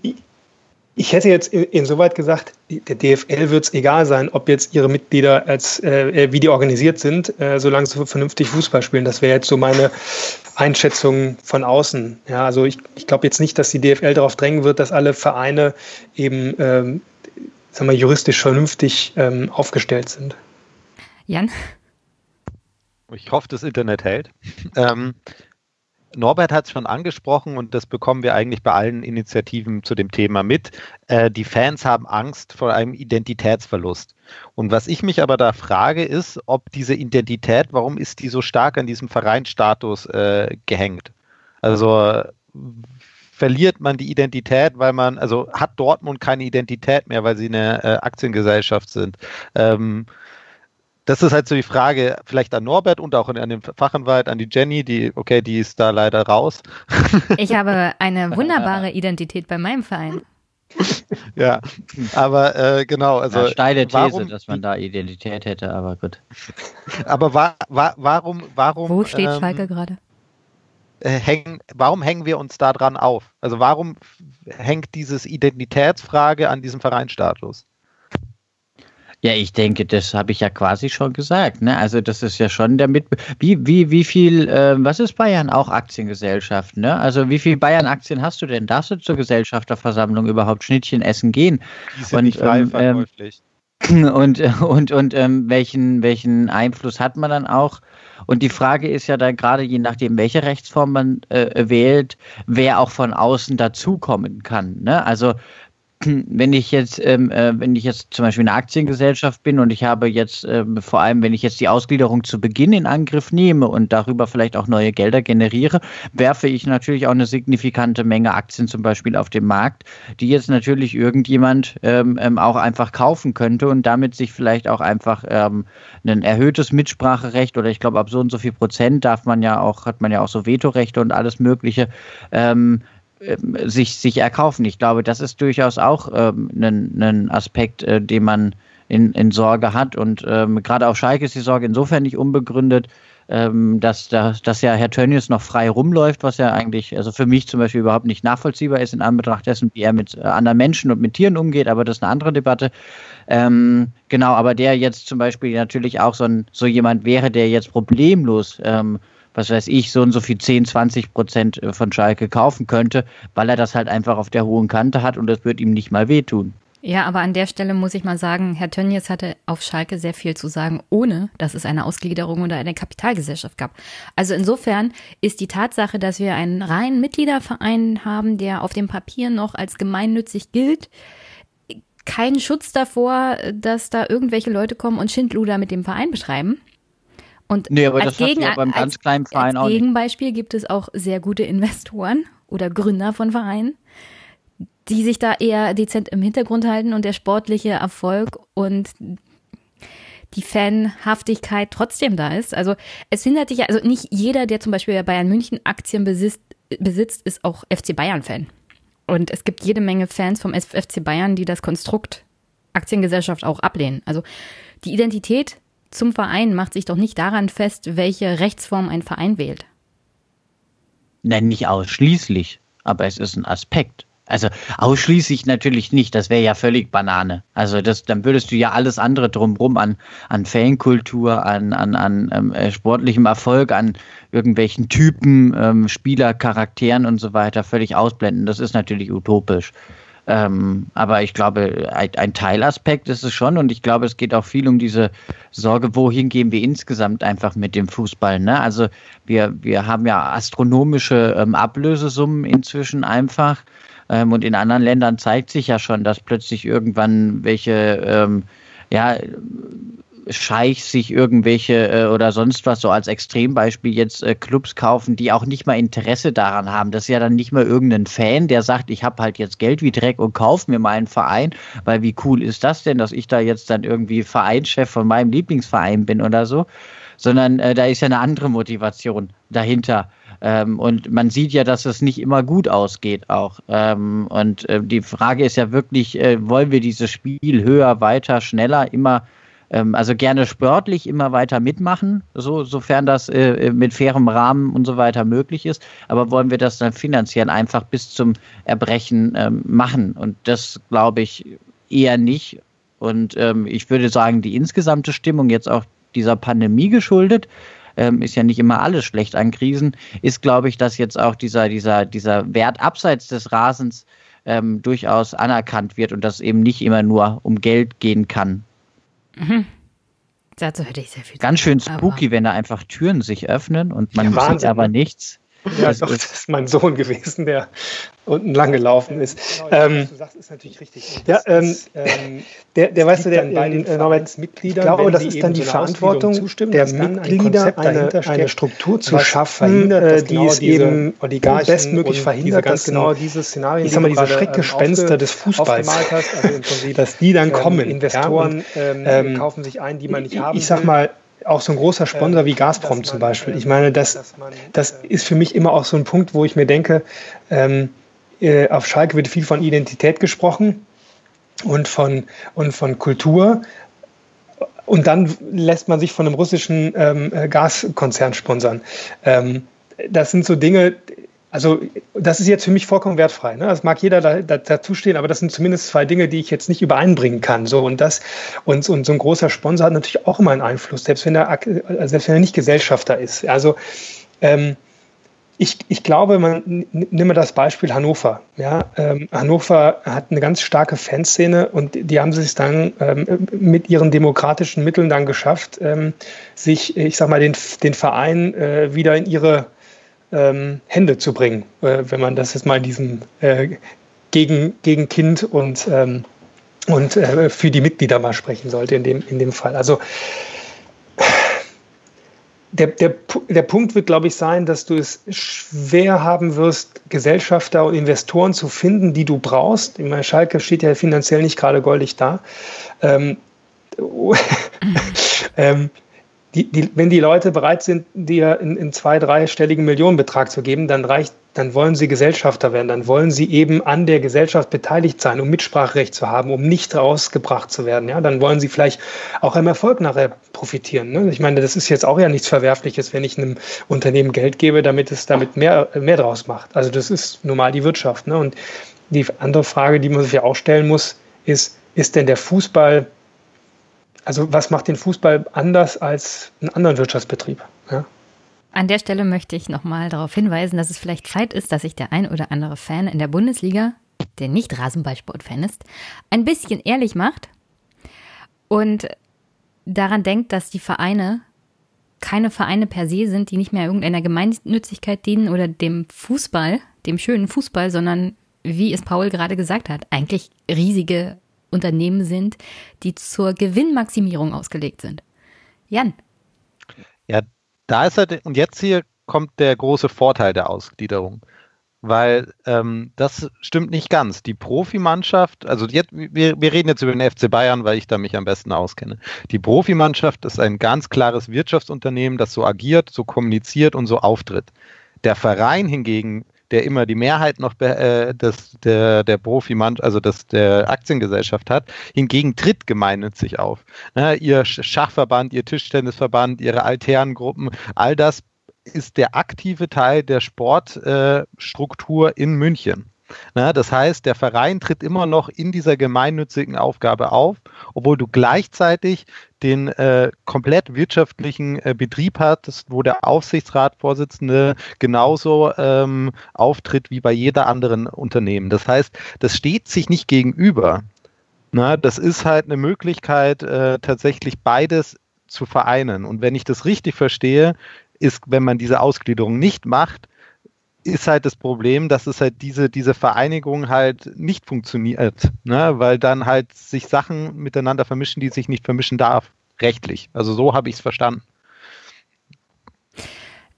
ich hätte jetzt insoweit gesagt, der DFL wird es egal sein, ob jetzt ihre Mitglieder als äh, wie die organisiert sind, äh, solange sie vernünftig Fußball spielen. Das wäre jetzt so meine Einschätzung von außen. Ja, also ich, ich glaube jetzt nicht, dass die DFL darauf drängen wird, dass alle Vereine eben ähm, sagen wir, juristisch vernünftig ähm, aufgestellt sind. Jan? Ich hoffe, das Internet hält. ähm, Norbert hat es schon angesprochen und das bekommen wir eigentlich bei allen Initiativen zu dem Thema mit. Äh, die Fans haben Angst vor einem Identitätsverlust. Und was ich mich aber da frage, ist, ob diese Identität, warum ist die so stark an diesem Vereinsstatus äh, gehängt? Also verliert man die Identität, weil man, also hat Dortmund keine Identität mehr, weil sie eine äh, Aktiengesellschaft sind. Ähm, das ist halt so die Frage, vielleicht an Norbert und auch an den Fachanwalt, an die Jenny, die, okay, die ist da leider raus. Ich habe eine wunderbare Identität bei meinem Verein. ja, aber äh, genau, also. Ja, steile These, warum, dass man da Identität hätte, aber gut. Aber wa wa warum, warum. Wo steht ähm, Schalke gerade? Äh, hängen, warum hängen wir uns da dran auf? Also warum hängt dieses Identitätsfrage an diesem Vereinsstatus? Ja, ich denke, das habe ich ja quasi schon gesagt. Ne? Also das ist ja schon der Mit wie wie wie viel äh, was ist Bayern auch Aktiengesellschaft? Ne? Also wie viel Bayern Aktien hast du denn? Darfst du zur Gesellschafterversammlung überhaupt Schnittchen essen gehen? Die sind und, nicht frei ähm, ähm und und und ähm, welchen welchen Einfluss hat man dann auch? Und die Frage ist ja dann gerade, je nachdem, welche Rechtsform man äh, wählt, wer auch von außen dazukommen kann. Ne? Also wenn ich jetzt, ähm, äh, wenn ich jetzt zum Beispiel eine Aktiengesellschaft bin und ich habe jetzt ähm, vor allem, wenn ich jetzt die Ausgliederung zu Beginn in Angriff nehme und darüber vielleicht auch neue Gelder generiere, werfe ich natürlich auch eine signifikante Menge Aktien zum Beispiel auf den Markt, die jetzt natürlich irgendjemand ähm, ähm auch einfach kaufen könnte und damit sich vielleicht auch einfach ähm, ein erhöhtes Mitspracherecht oder ich glaube ab so und so viel Prozent darf man ja auch, hat man ja auch so Vetorechte und alles Mögliche ähm, sich, sich erkaufen. Ich glaube, das ist durchaus auch ähm, ein, ein Aspekt, äh, den man in, in Sorge hat. Und ähm, gerade auf Schalke ist die Sorge insofern nicht unbegründet, ähm, dass, dass, dass ja Herr Tönnies noch frei rumläuft, was ja eigentlich, also für mich zum Beispiel überhaupt nicht nachvollziehbar ist in Anbetracht dessen, wie er mit äh, anderen Menschen und mit Tieren umgeht, aber das ist eine andere Debatte. Ähm, genau, aber der jetzt zum Beispiel natürlich auch so, ein, so jemand wäre, der jetzt problemlos ähm, was weiß ich, so und so viel 10, 20 Prozent äh, von Schalke kaufen könnte, weil er das halt einfach auf der hohen Kante hat und das wird ihm nicht mal wehtun. Ja, aber an der Stelle muss ich mal sagen, Herr Tönnies hatte auf Schalke sehr viel zu sagen, ohne dass es eine Ausgliederung oder eine Kapitalgesellschaft gab. Also insofern ist die Tatsache, dass wir einen reinen Mitgliederverein haben, der auf dem Papier noch als gemeinnützig gilt, kein Schutz davor, dass da irgendwelche Leute kommen und Schindluder mit dem Verein beschreiben. Und nee, aber das Gegen, ja beim ganz als, kleinen Verein als auch Gegenbeispiel gibt es auch sehr gute Investoren oder Gründer von Vereinen, die sich da eher dezent im Hintergrund halten und der sportliche Erfolg und die Fanhaftigkeit trotzdem da ist. Also es hindert dich ja, also nicht jeder, der zum Beispiel Bayern München Aktien besitzt, besitzt ist auch FC Bayern-Fan. Und es gibt jede Menge Fans vom FC Bayern, die das Konstrukt Aktiengesellschaft auch ablehnen. Also die Identität zum Verein macht sich doch nicht daran fest, welche Rechtsform ein Verein wählt. Nein, nicht ausschließlich, aber es ist ein Aspekt. Also ausschließlich natürlich nicht, das wäre ja völlig Banane. Also das, dann würdest du ja alles andere drumherum an, an Fankultur, an, an, an ähm, äh, sportlichem Erfolg, an irgendwelchen Typen, ähm, Spielercharakteren und so weiter völlig ausblenden. Das ist natürlich utopisch. Ähm, aber ich glaube, ein, ein, Teilaspekt ist es schon und ich glaube, es geht auch viel um diese Sorge, wohin gehen wir insgesamt einfach mit dem Fußball. Ne? Also wir, wir haben ja astronomische ähm, Ablösesummen inzwischen einfach ähm, und in anderen Ländern zeigt sich ja schon, dass plötzlich irgendwann welche ähm, ja, Scheichs sich irgendwelche äh, oder sonst was so als Extrembeispiel jetzt äh, Clubs kaufen, die auch nicht mal Interesse daran haben. Das ist ja dann nicht mal irgendein Fan, der sagt, ich habe halt jetzt Geld wie Dreck und kauf mir mal einen Verein, weil wie cool ist das denn, dass ich da jetzt dann irgendwie Vereinschef von meinem Lieblingsverein bin oder so, sondern äh, da ist ja eine andere Motivation dahinter. Ähm, und man sieht ja, dass es nicht immer gut ausgeht auch. Ähm, und äh, die Frage ist ja wirklich, äh, wollen wir dieses Spiel höher, weiter, schneller immer ähm, also gerne sportlich immer weiter mitmachen, so, sofern das äh, mit fairem Rahmen und so weiter möglich ist. Aber wollen wir das dann finanziell einfach bis zum Erbrechen ähm, machen? Und das glaube ich eher nicht. Und ähm, ich würde sagen, die insgesamte Stimmung jetzt auch dieser Pandemie geschuldet, ähm, ist ja nicht immer alles schlecht an Krisen, ist, glaube ich, dass jetzt auch dieser, dieser, dieser Wert abseits des Rasens ähm, durchaus anerkannt wird und dass eben nicht immer nur um Geld gehen kann. Mhm. Dazu hätte ich sehr viel. Ganz schön spooky, wenn da einfach Türen sich öffnen und man ja, sieht aber ne? nichts. Ja, das doch, das ist mein Sohn gewesen, der unten lang gelaufen ist. Genau, ähm, was du sagst, ist natürlich richtig. Ja, ähm, ähm, der, der weißt du, der bei den Norbert-Mitgliedern, ich glaube, das ist dann die Verantwortung der Mitglieder, eine, eine Struktur zu schaffen, äh, die es eben bestmöglich verhindert, dass genau diese Szenarien, ich sag mal, diese Schreckgespenster des Fußballs, hast, also dass die dann ähm, kommen. Investoren ähm, ähm, kaufen sich ein, die man nicht haben Ich sag mal, auch so ein großer Sponsor wie Gazprom zum Beispiel. Ich meine, das, das ist für mich immer auch so ein Punkt, wo ich mir denke, ähm, äh, auf Schalke wird viel von Identität gesprochen und von, und von Kultur. Und dann lässt man sich von einem russischen ähm, äh, Gaskonzern sponsern. Ähm, das sind so Dinge, also das ist jetzt für mich vollkommen wertfrei. Ne? Das mag jeder da, da, dazu stehen, aber das sind zumindest zwei Dinge, die ich jetzt nicht übereinbringen kann. So und das und, und so ein großer Sponsor hat natürlich auch immer einen Einfluss, selbst wenn er selbst wenn er nicht Gesellschafter ist. Also ähm, ich, ich glaube, man nimm mal das Beispiel Hannover. Ja, ähm, Hannover hat eine ganz starke Fanszene und die haben sich dann ähm, mit ihren demokratischen Mitteln dann geschafft, ähm, sich, ich sag mal, den, den Verein äh, wieder in ihre ähm, Hände zu bringen, äh, wenn man das jetzt mal in diesem äh, gegen, gegen Kind und, ähm, und äh, für die Mitglieder mal sprechen sollte in dem, in dem Fall. Also der, der, der Punkt wird, glaube ich, sein, dass du es schwer haben wirst, Gesellschafter und Investoren zu finden, die du brauchst. Ich meine, Schalke steht ja finanziell nicht gerade goldig da. Ähm, ähm, die, die, wenn die Leute bereit sind, dir in, in zwei, dreistelligen Millionenbetrag zu geben, dann reicht, dann wollen sie Gesellschafter werden, dann wollen sie eben an der Gesellschaft beteiligt sein, um Mitspracherecht zu haben, um nicht rausgebracht zu werden. Ja, dann wollen sie vielleicht auch am Erfolg nachher profitieren. Ne? Ich meine, das ist jetzt auch ja nichts Verwerfliches, wenn ich einem Unternehmen Geld gebe, damit es damit mehr, mehr draus macht. Also das ist normal die Wirtschaft. Ne? Und die andere Frage, die man sich ja auch stellen muss, ist, ist denn der Fußball also was macht den Fußball anders als einen anderen Wirtschaftsbetrieb? Ja? An der Stelle möchte ich nochmal darauf hinweisen, dass es vielleicht Zeit ist, dass sich der ein oder andere Fan in der Bundesliga, der nicht Rasenballsport-Fan ist, ein bisschen ehrlich macht und daran denkt, dass die Vereine keine Vereine per se sind, die nicht mehr irgendeiner Gemeinnützigkeit dienen oder dem Fußball, dem schönen Fußball, sondern wie es Paul gerade gesagt hat, eigentlich riesige Unternehmen sind, die zur Gewinnmaximierung ausgelegt sind. Jan. Ja, da ist er, und jetzt hier kommt der große Vorteil der Ausgliederung. Weil ähm, das stimmt nicht ganz. Die Profimannschaft, also jetzt, wir, wir reden jetzt über den FC Bayern, weil ich da mich am besten auskenne. Die Profimannschaft ist ein ganz klares Wirtschaftsunternehmen, das so agiert, so kommuniziert und so auftritt. Der Verein hingegen der immer die Mehrheit noch äh, des, der, der Profimann, also des, der Aktiengesellschaft hat. Hingegen tritt gemeinnützig auf. Ne, ihr Schachverband, ihr Tischtennisverband, ihre Alternengruppen, all das ist der aktive Teil der Sportstruktur äh, in München. Na, das heißt, der Verein tritt immer noch in dieser gemeinnützigen Aufgabe auf, obwohl du gleichzeitig den äh, komplett wirtschaftlichen äh, Betrieb hast, wo der Aufsichtsratsvorsitzende genauso ähm, auftritt wie bei jeder anderen Unternehmen. Das heißt, das steht sich nicht gegenüber. Na, das ist halt eine Möglichkeit, äh, tatsächlich beides zu vereinen. Und wenn ich das richtig verstehe, ist, wenn man diese Ausgliederung nicht macht, ist halt das Problem, dass es halt diese, diese Vereinigung halt nicht funktioniert, ne? weil dann halt sich Sachen miteinander vermischen, die sich nicht vermischen darf, rechtlich. Also so habe ich es verstanden.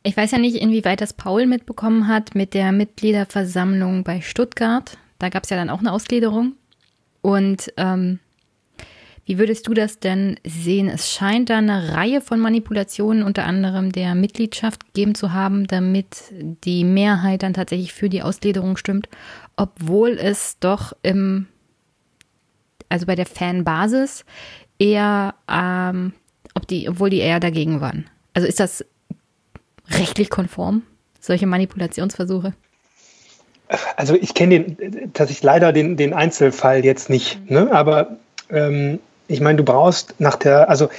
Ich weiß ja nicht, inwieweit das Paul mitbekommen hat mit der Mitgliederversammlung bei Stuttgart. Da gab es ja dann auch eine Ausgliederung. Und ähm, wie würdest du das denn sehen? Es scheint da eine Reihe von Manipulationen unter anderem der Mitgliedschaft gegeben zu haben, damit die Mehrheit dann tatsächlich für die Ausgliederung stimmt, obwohl es doch im, also bei der Fanbasis eher, ähm, ob die, obwohl die eher dagegen waren. Also ist das rechtlich konform, solche Manipulationsversuche? Also ich kenne den, tatsächlich leider den, den Einzelfall jetzt nicht, ne? aber ähm, ich meine, du brauchst nach der, also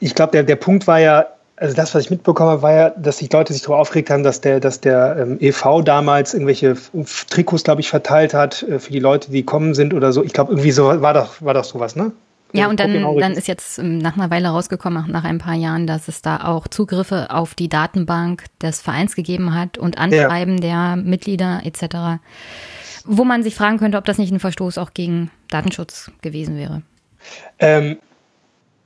ich glaube, der, der Punkt war ja, also das, was ich mitbekommen habe, war ja, dass die Leute sich darüber aufgeregt haben, dass der, dass der ähm, EV damals irgendwelche Trikots, glaube ich, verteilt hat äh, für die Leute, die kommen sind oder so. Ich glaube, irgendwie so war doch, war doch sowas, ne? Ja, und dann, dann ist jetzt ähm, nach einer Weile rausgekommen, nach ein paar Jahren, dass es da auch Zugriffe auf die Datenbank des Vereins gegeben hat und Anschreiben ja. der Mitglieder etc., wo man sich fragen könnte, ob das nicht ein Verstoß auch gegen Datenschutz gewesen wäre. Ähm,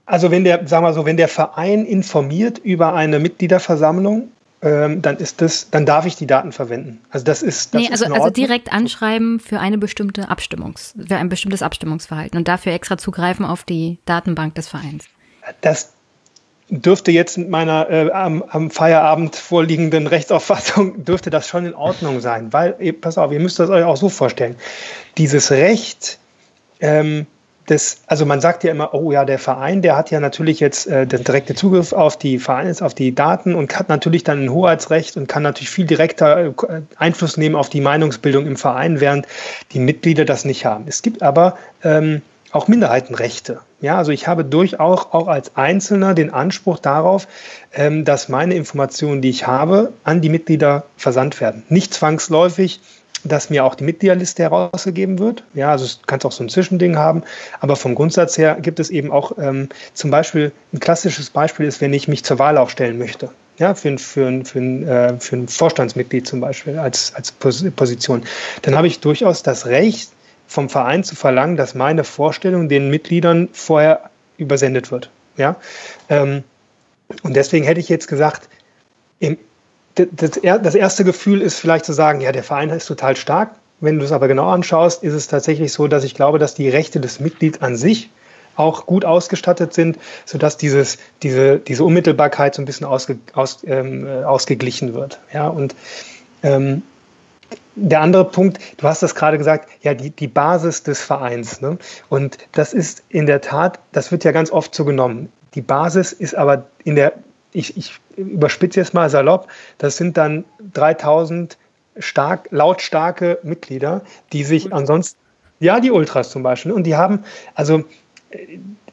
also wenn der, sagen wir so, wenn der Verein informiert über eine Mitgliederversammlung, ähm, dann ist das, dann darf ich die Daten verwenden. Also das ist, das nee, also, ist also direkt anschreiben für eine bestimmte Abstimmungs, für ein bestimmtes Abstimmungsverhalten und dafür extra zugreifen auf die Datenbank des Vereins. Das dürfte jetzt mit meiner äh, am, am, Feierabend vorliegenden Rechtsauffassung dürfte das schon in Ordnung sein, weil pass auf, ihr müsst das euch auch so vorstellen: Dieses Recht ähm, das, also man sagt ja immer, oh ja, der Verein, der hat ja natürlich jetzt äh, den direkten Zugriff auf die Vereins, auf die Daten und hat natürlich dann ein Hoheitsrecht und kann natürlich viel direkter äh, Einfluss nehmen auf die Meinungsbildung im Verein, während die Mitglieder das nicht haben. Es gibt aber ähm, auch Minderheitenrechte. Ja, also ich habe durchaus auch als Einzelner den Anspruch darauf, ähm, dass meine Informationen, die ich habe, an die Mitglieder versandt werden. Nicht zwangsläufig dass mir auch die Mitgliederliste herausgegeben wird. Ja, also es kann auch so ein Zwischending haben. Aber vom Grundsatz her gibt es eben auch ähm, zum Beispiel, ein klassisches Beispiel ist, wenn ich mich zur Wahl auch stellen möchte. Ja, für, für, für, äh, für ein Vorstandsmitglied zum Beispiel als, als Position. Dann habe ich durchaus das Recht, vom Verein zu verlangen, dass meine Vorstellung den Mitgliedern vorher übersendet wird. Ja, ähm, und deswegen hätte ich jetzt gesagt, im, das, das erste Gefühl ist vielleicht zu sagen, ja, der Verein ist total stark. Wenn du es aber genau anschaust, ist es tatsächlich so, dass ich glaube, dass die Rechte des Mitglieds an sich auch gut ausgestattet sind, sodass dieses, diese, diese Unmittelbarkeit so ein bisschen ausge, aus, ähm, äh, ausgeglichen wird. Ja, und ähm, der andere Punkt, du hast das gerade gesagt, ja, die, die Basis des Vereins. Ne? Und das ist in der Tat, das wird ja ganz oft so genommen. Die Basis ist aber in der ich, ich überspitze jetzt mal salopp, das sind dann 3000 stark, lautstarke Mitglieder, die sich ansonsten, ja, die Ultras zum Beispiel, und die haben, also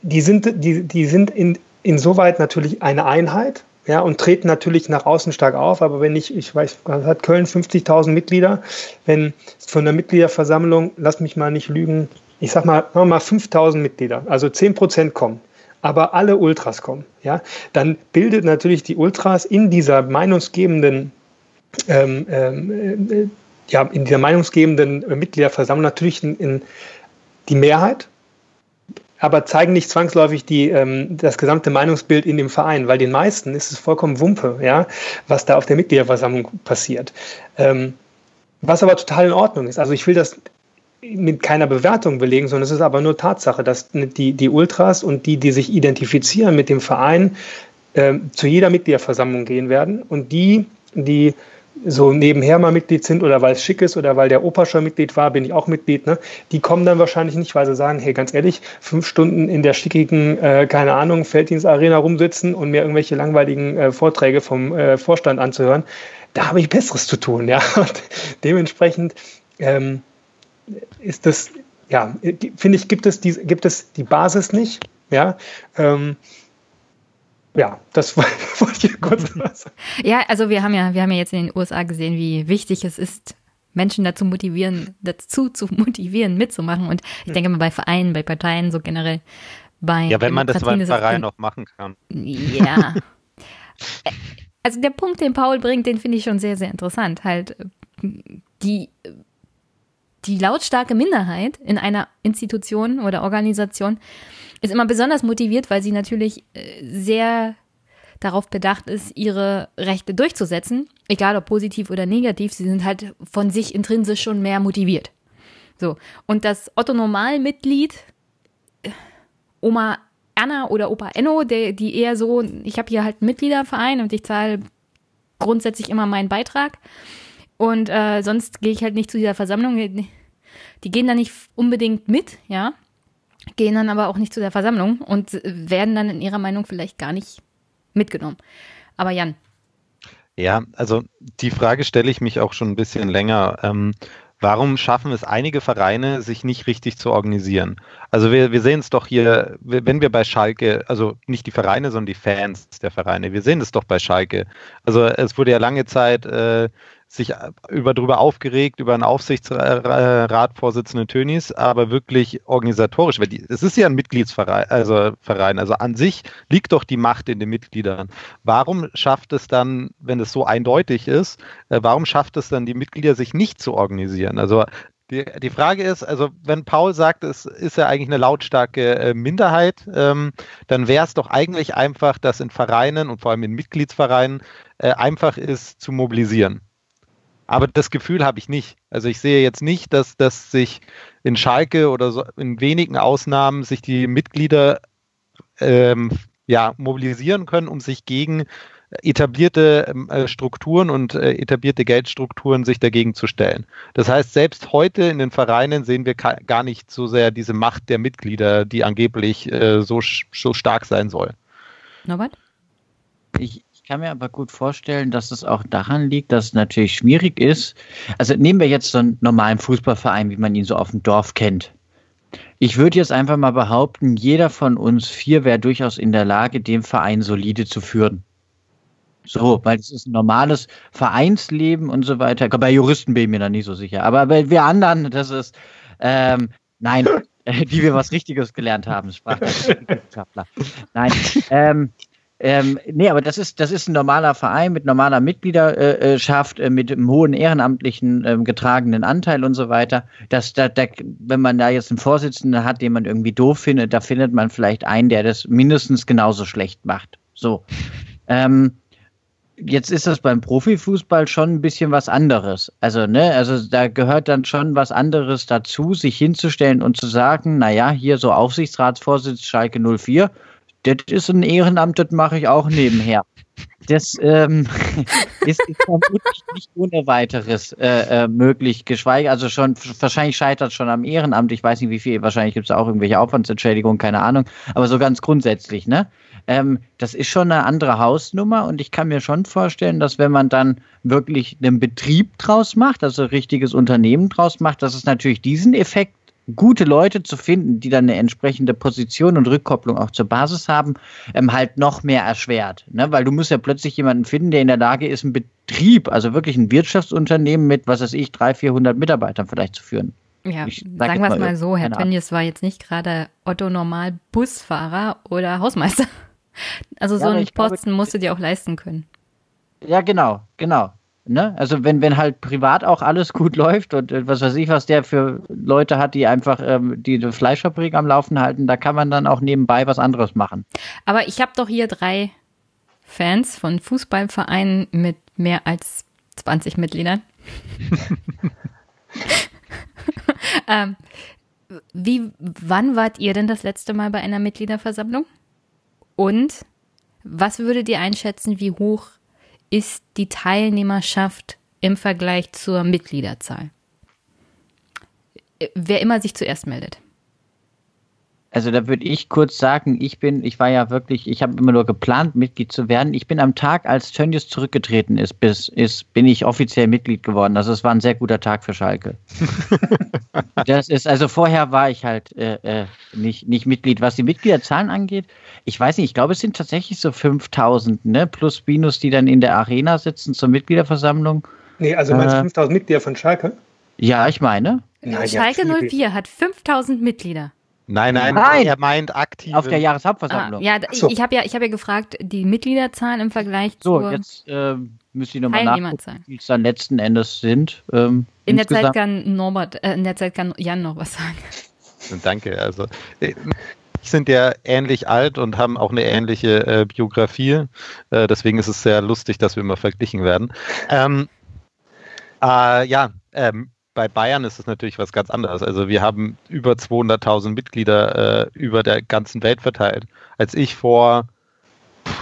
die sind, die, die sind in, insoweit natürlich eine Einheit, ja, und treten natürlich nach außen stark auf. Aber wenn ich, ich weiß, hat Köln 50.000 Mitglieder, wenn von der Mitgliederversammlung, lass mich mal nicht lügen, ich sag mal, mal 5.000 Mitglieder, also 10 Prozent kommen, aber alle Ultras kommen, ja, dann bildet natürlich die Ultras in dieser meinungsgebenden ähm, ähm, äh, ja, in dieser meinungsgebenden Mitgliederversammlung natürlich in, in die Mehrheit, aber zeigen nicht zwangsläufig die, ähm, das gesamte Meinungsbild in dem Verein, weil den meisten ist es vollkommen Wumpe, ja, was da auf der Mitgliederversammlung passiert. Ähm, was aber total in Ordnung ist. Also ich will das mit keiner Bewertung belegen, sondern es ist aber nur Tatsache, dass die, die Ultras und die, die sich identifizieren mit dem Verein, äh, zu jeder Mitgliederversammlung gehen werden und die, die so nebenher mal Mitglied sind oder weil es schick ist oder weil der Opa schon Mitglied war, bin ich auch Mitglied, ne? die kommen dann wahrscheinlich nicht, weil sie sagen, hey, ganz ehrlich, fünf Stunden in der schickigen, äh, keine Ahnung, Felddienstarena rumsitzen und mir irgendwelche langweiligen äh, Vorträge vom äh, Vorstand anzuhören, da habe ich Besseres zu tun, ja. Und dementsprechend ähm, ist das, ja, finde ich, gibt es, die, gibt es die Basis nicht. Ja, ähm, ja, das wollte ich kurz sagen. Ja, also wir haben ja, wir haben ja jetzt in den USA gesehen, wie wichtig es ist, Menschen dazu motivieren, dazu zu motivieren, mitzumachen. Und ich denke mal bei Vereinen, bei Parteien, so generell bei. Ja, wenn man das bei Vereinen noch machen kann. Ja. also der Punkt, den Paul bringt, den finde ich schon sehr, sehr interessant. Halt, die die lautstarke Minderheit in einer Institution oder Organisation ist immer besonders motiviert, weil sie natürlich äh, sehr darauf bedacht ist, ihre Rechte durchzusetzen, egal ob positiv oder negativ. Sie sind halt von sich intrinsisch schon mehr motiviert. So. Und das Otto-Normal-Mitglied, äh, Oma Anna oder Opa Enno, der, die eher so, ich habe hier halt einen Mitgliederverein und ich zahle grundsätzlich immer meinen Beitrag. Und äh, sonst gehe ich halt nicht zu dieser Versammlung. Die gehen da nicht unbedingt mit, ja. gehen dann aber auch nicht zu der Versammlung und werden dann in ihrer Meinung vielleicht gar nicht mitgenommen. Aber Jan. Ja, also die Frage stelle ich mich auch schon ein bisschen länger. Ähm, warum schaffen es einige Vereine, sich nicht richtig zu organisieren? Also wir, wir sehen es doch hier, wenn wir bei Schalke, also nicht die Vereine, sondern die Fans der Vereine, wir sehen es doch bei Schalke. Also es wurde ja lange Zeit äh, sich über drüber aufgeregt, über einen Aufsichtsratvorsitzenden Tönis, aber wirklich organisatorisch, weil es ist ja ein Mitgliedsverein, also Verein, also an sich liegt doch die Macht in den Mitgliedern. Warum schafft es dann, wenn es so eindeutig ist, äh, warum schafft es dann die Mitglieder sich nicht zu organisieren? Also die, die Frage ist, also wenn Paul sagt, es ist ja eigentlich eine lautstarke äh, Minderheit, ähm, dann wäre es doch eigentlich einfach, dass in Vereinen und vor allem in Mitgliedsvereinen äh, einfach ist zu mobilisieren. Aber das Gefühl habe ich nicht. Also ich sehe jetzt nicht, dass, dass sich in Schalke oder so in wenigen Ausnahmen sich die Mitglieder ähm, ja, mobilisieren können, um sich gegen etablierte ähm, äh, Strukturen und äh, etablierte Geldstrukturen sich dagegen zu stellen. Das heißt, selbst heute in den Vereinen sehen wir gar nicht so sehr diese Macht der Mitglieder, die angeblich äh, so, so stark sein soll. Norbert? Ich, kann mir aber gut vorstellen, dass es auch daran liegt, dass es natürlich schwierig ist. Also nehmen wir jetzt so einen normalen Fußballverein, wie man ihn so auf dem Dorf kennt. Ich würde jetzt einfach mal behaupten, jeder von uns vier wäre durchaus in der Lage, den Verein solide zu führen. So, weil es ist ein normales Vereinsleben und so weiter. Bei Juristen bin ich mir da nicht so sicher. Aber bei wir anderen, das ist, ähm, nein, die wir was Richtiges gelernt haben, Sprachwissenschaftler. Nein, ähm, ähm, nee, aber das ist, das ist ein normaler Verein mit normaler Mitgliederschaft, äh, mit einem hohen ehrenamtlichen ähm, getragenen Anteil und so weiter. Dass da, da, wenn man da jetzt einen Vorsitzenden hat, den man irgendwie doof findet, da findet man vielleicht einen, der das mindestens genauso schlecht macht. So. Ähm, jetzt ist das beim Profifußball schon ein bisschen was anderes. Also, ne, also da gehört dann schon was anderes dazu, sich hinzustellen und zu sagen, naja, hier so Aufsichtsratsvorsitz Schalke 04, das ist ein Ehrenamt, das mache ich auch nebenher. Das ähm, ist, ist vermutlich nicht ohne weiteres äh, äh, möglich, geschweige, also schon, wahrscheinlich scheitert es schon am Ehrenamt, ich weiß nicht wie viel, wahrscheinlich gibt es auch irgendwelche Aufwandsentschädigungen, keine Ahnung, aber so ganz grundsätzlich, ne? Ähm, das ist schon eine andere Hausnummer und ich kann mir schon vorstellen, dass wenn man dann wirklich einen Betrieb draus macht, also ein richtiges Unternehmen draus macht, dass es natürlich diesen Effekt gute Leute zu finden, die dann eine entsprechende Position und Rückkopplung auch zur Basis haben, ähm, halt noch mehr erschwert. Ne? Weil du musst ja plötzlich jemanden finden, der in der Lage ist, einen Betrieb, also wirklich ein Wirtschaftsunternehmen mit, was weiß ich, 300, 400 Mitarbeitern vielleicht zu führen. Ja, ich sagen wir es mal so, Herr Tönnies war jetzt nicht gerade Otto Normal Busfahrer oder Hausmeister. Also so ja, einen Posten glaube, musst du dir auch leisten können. Ja, genau, genau. Ne? Also wenn, wenn halt privat auch alles gut läuft und äh, was weiß ich, was der für Leute hat, die einfach ähm, die Fleischfabrik am Laufen halten, da kann man dann auch nebenbei was anderes machen. Aber ich habe doch hier drei Fans von Fußballvereinen mit mehr als 20 Mitgliedern. ähm, wie, wann wart ihr denn das letzte Mal bei einer Mitgliederversammlung? Und was würdet ihr einschätzen, wie hoch ist die Teilnehmerschaft im Vergleich zur Mitgliederzahl? Wer immer sich zuerst meldet. Also da würde ich kurz sagen, ich bin, ich war ja wirklich, ich habe immer nur geplant, Mitglied zu werden. Ich bin am Tag, als Tönnies zurückgetreten ist, bis ist, bin ich offiziell Mitglied geworden. Also es war ein sehr guter Tag für Schalke. das ist, also vorher war ich halt äh, äh, nicht, nicht Mitglied. Was die Mitgliederzahlen angeht, ich weiß nicht, ich glaube, es sind tatsächlich so 5000, ne? Plus minus, die dann in der Arena sitzen zur Mitgliederversammlung. Nee, also meinst du äh, 5000 Mitglieder von Schalke? Ja, ich meine. Nein, Schalke 04 hat 5000 Mitglieder. Nein, nein, nein, er meint aktiv. Auf der Jahreshauptversammlung. Ah, ja, so. ich habe ja, hab ja gefragt, die Mitgliederzahlen im Vergleich so, zur. So, jetzt äh, müsste ich nochmal nachgucken, wie es dann letzten Endes sind. Ähm, in der Zeit kann Norbert, äh, in der Zeit kann Jan noch was sagen. Danke. Also, äh, sind ja ähnlich alt und haben auch eine ähnliche äh, Biografie. Äh, deswegen ist es sehr lustig, dass wir immer verglichen werden. Ähm, äh, ja, ähm, bei Bayern ist es natürlich was ganz anderes. Also wir haben über 200.000 Mitglieder äh, über der ganzen Welt verteilt. Als ich vor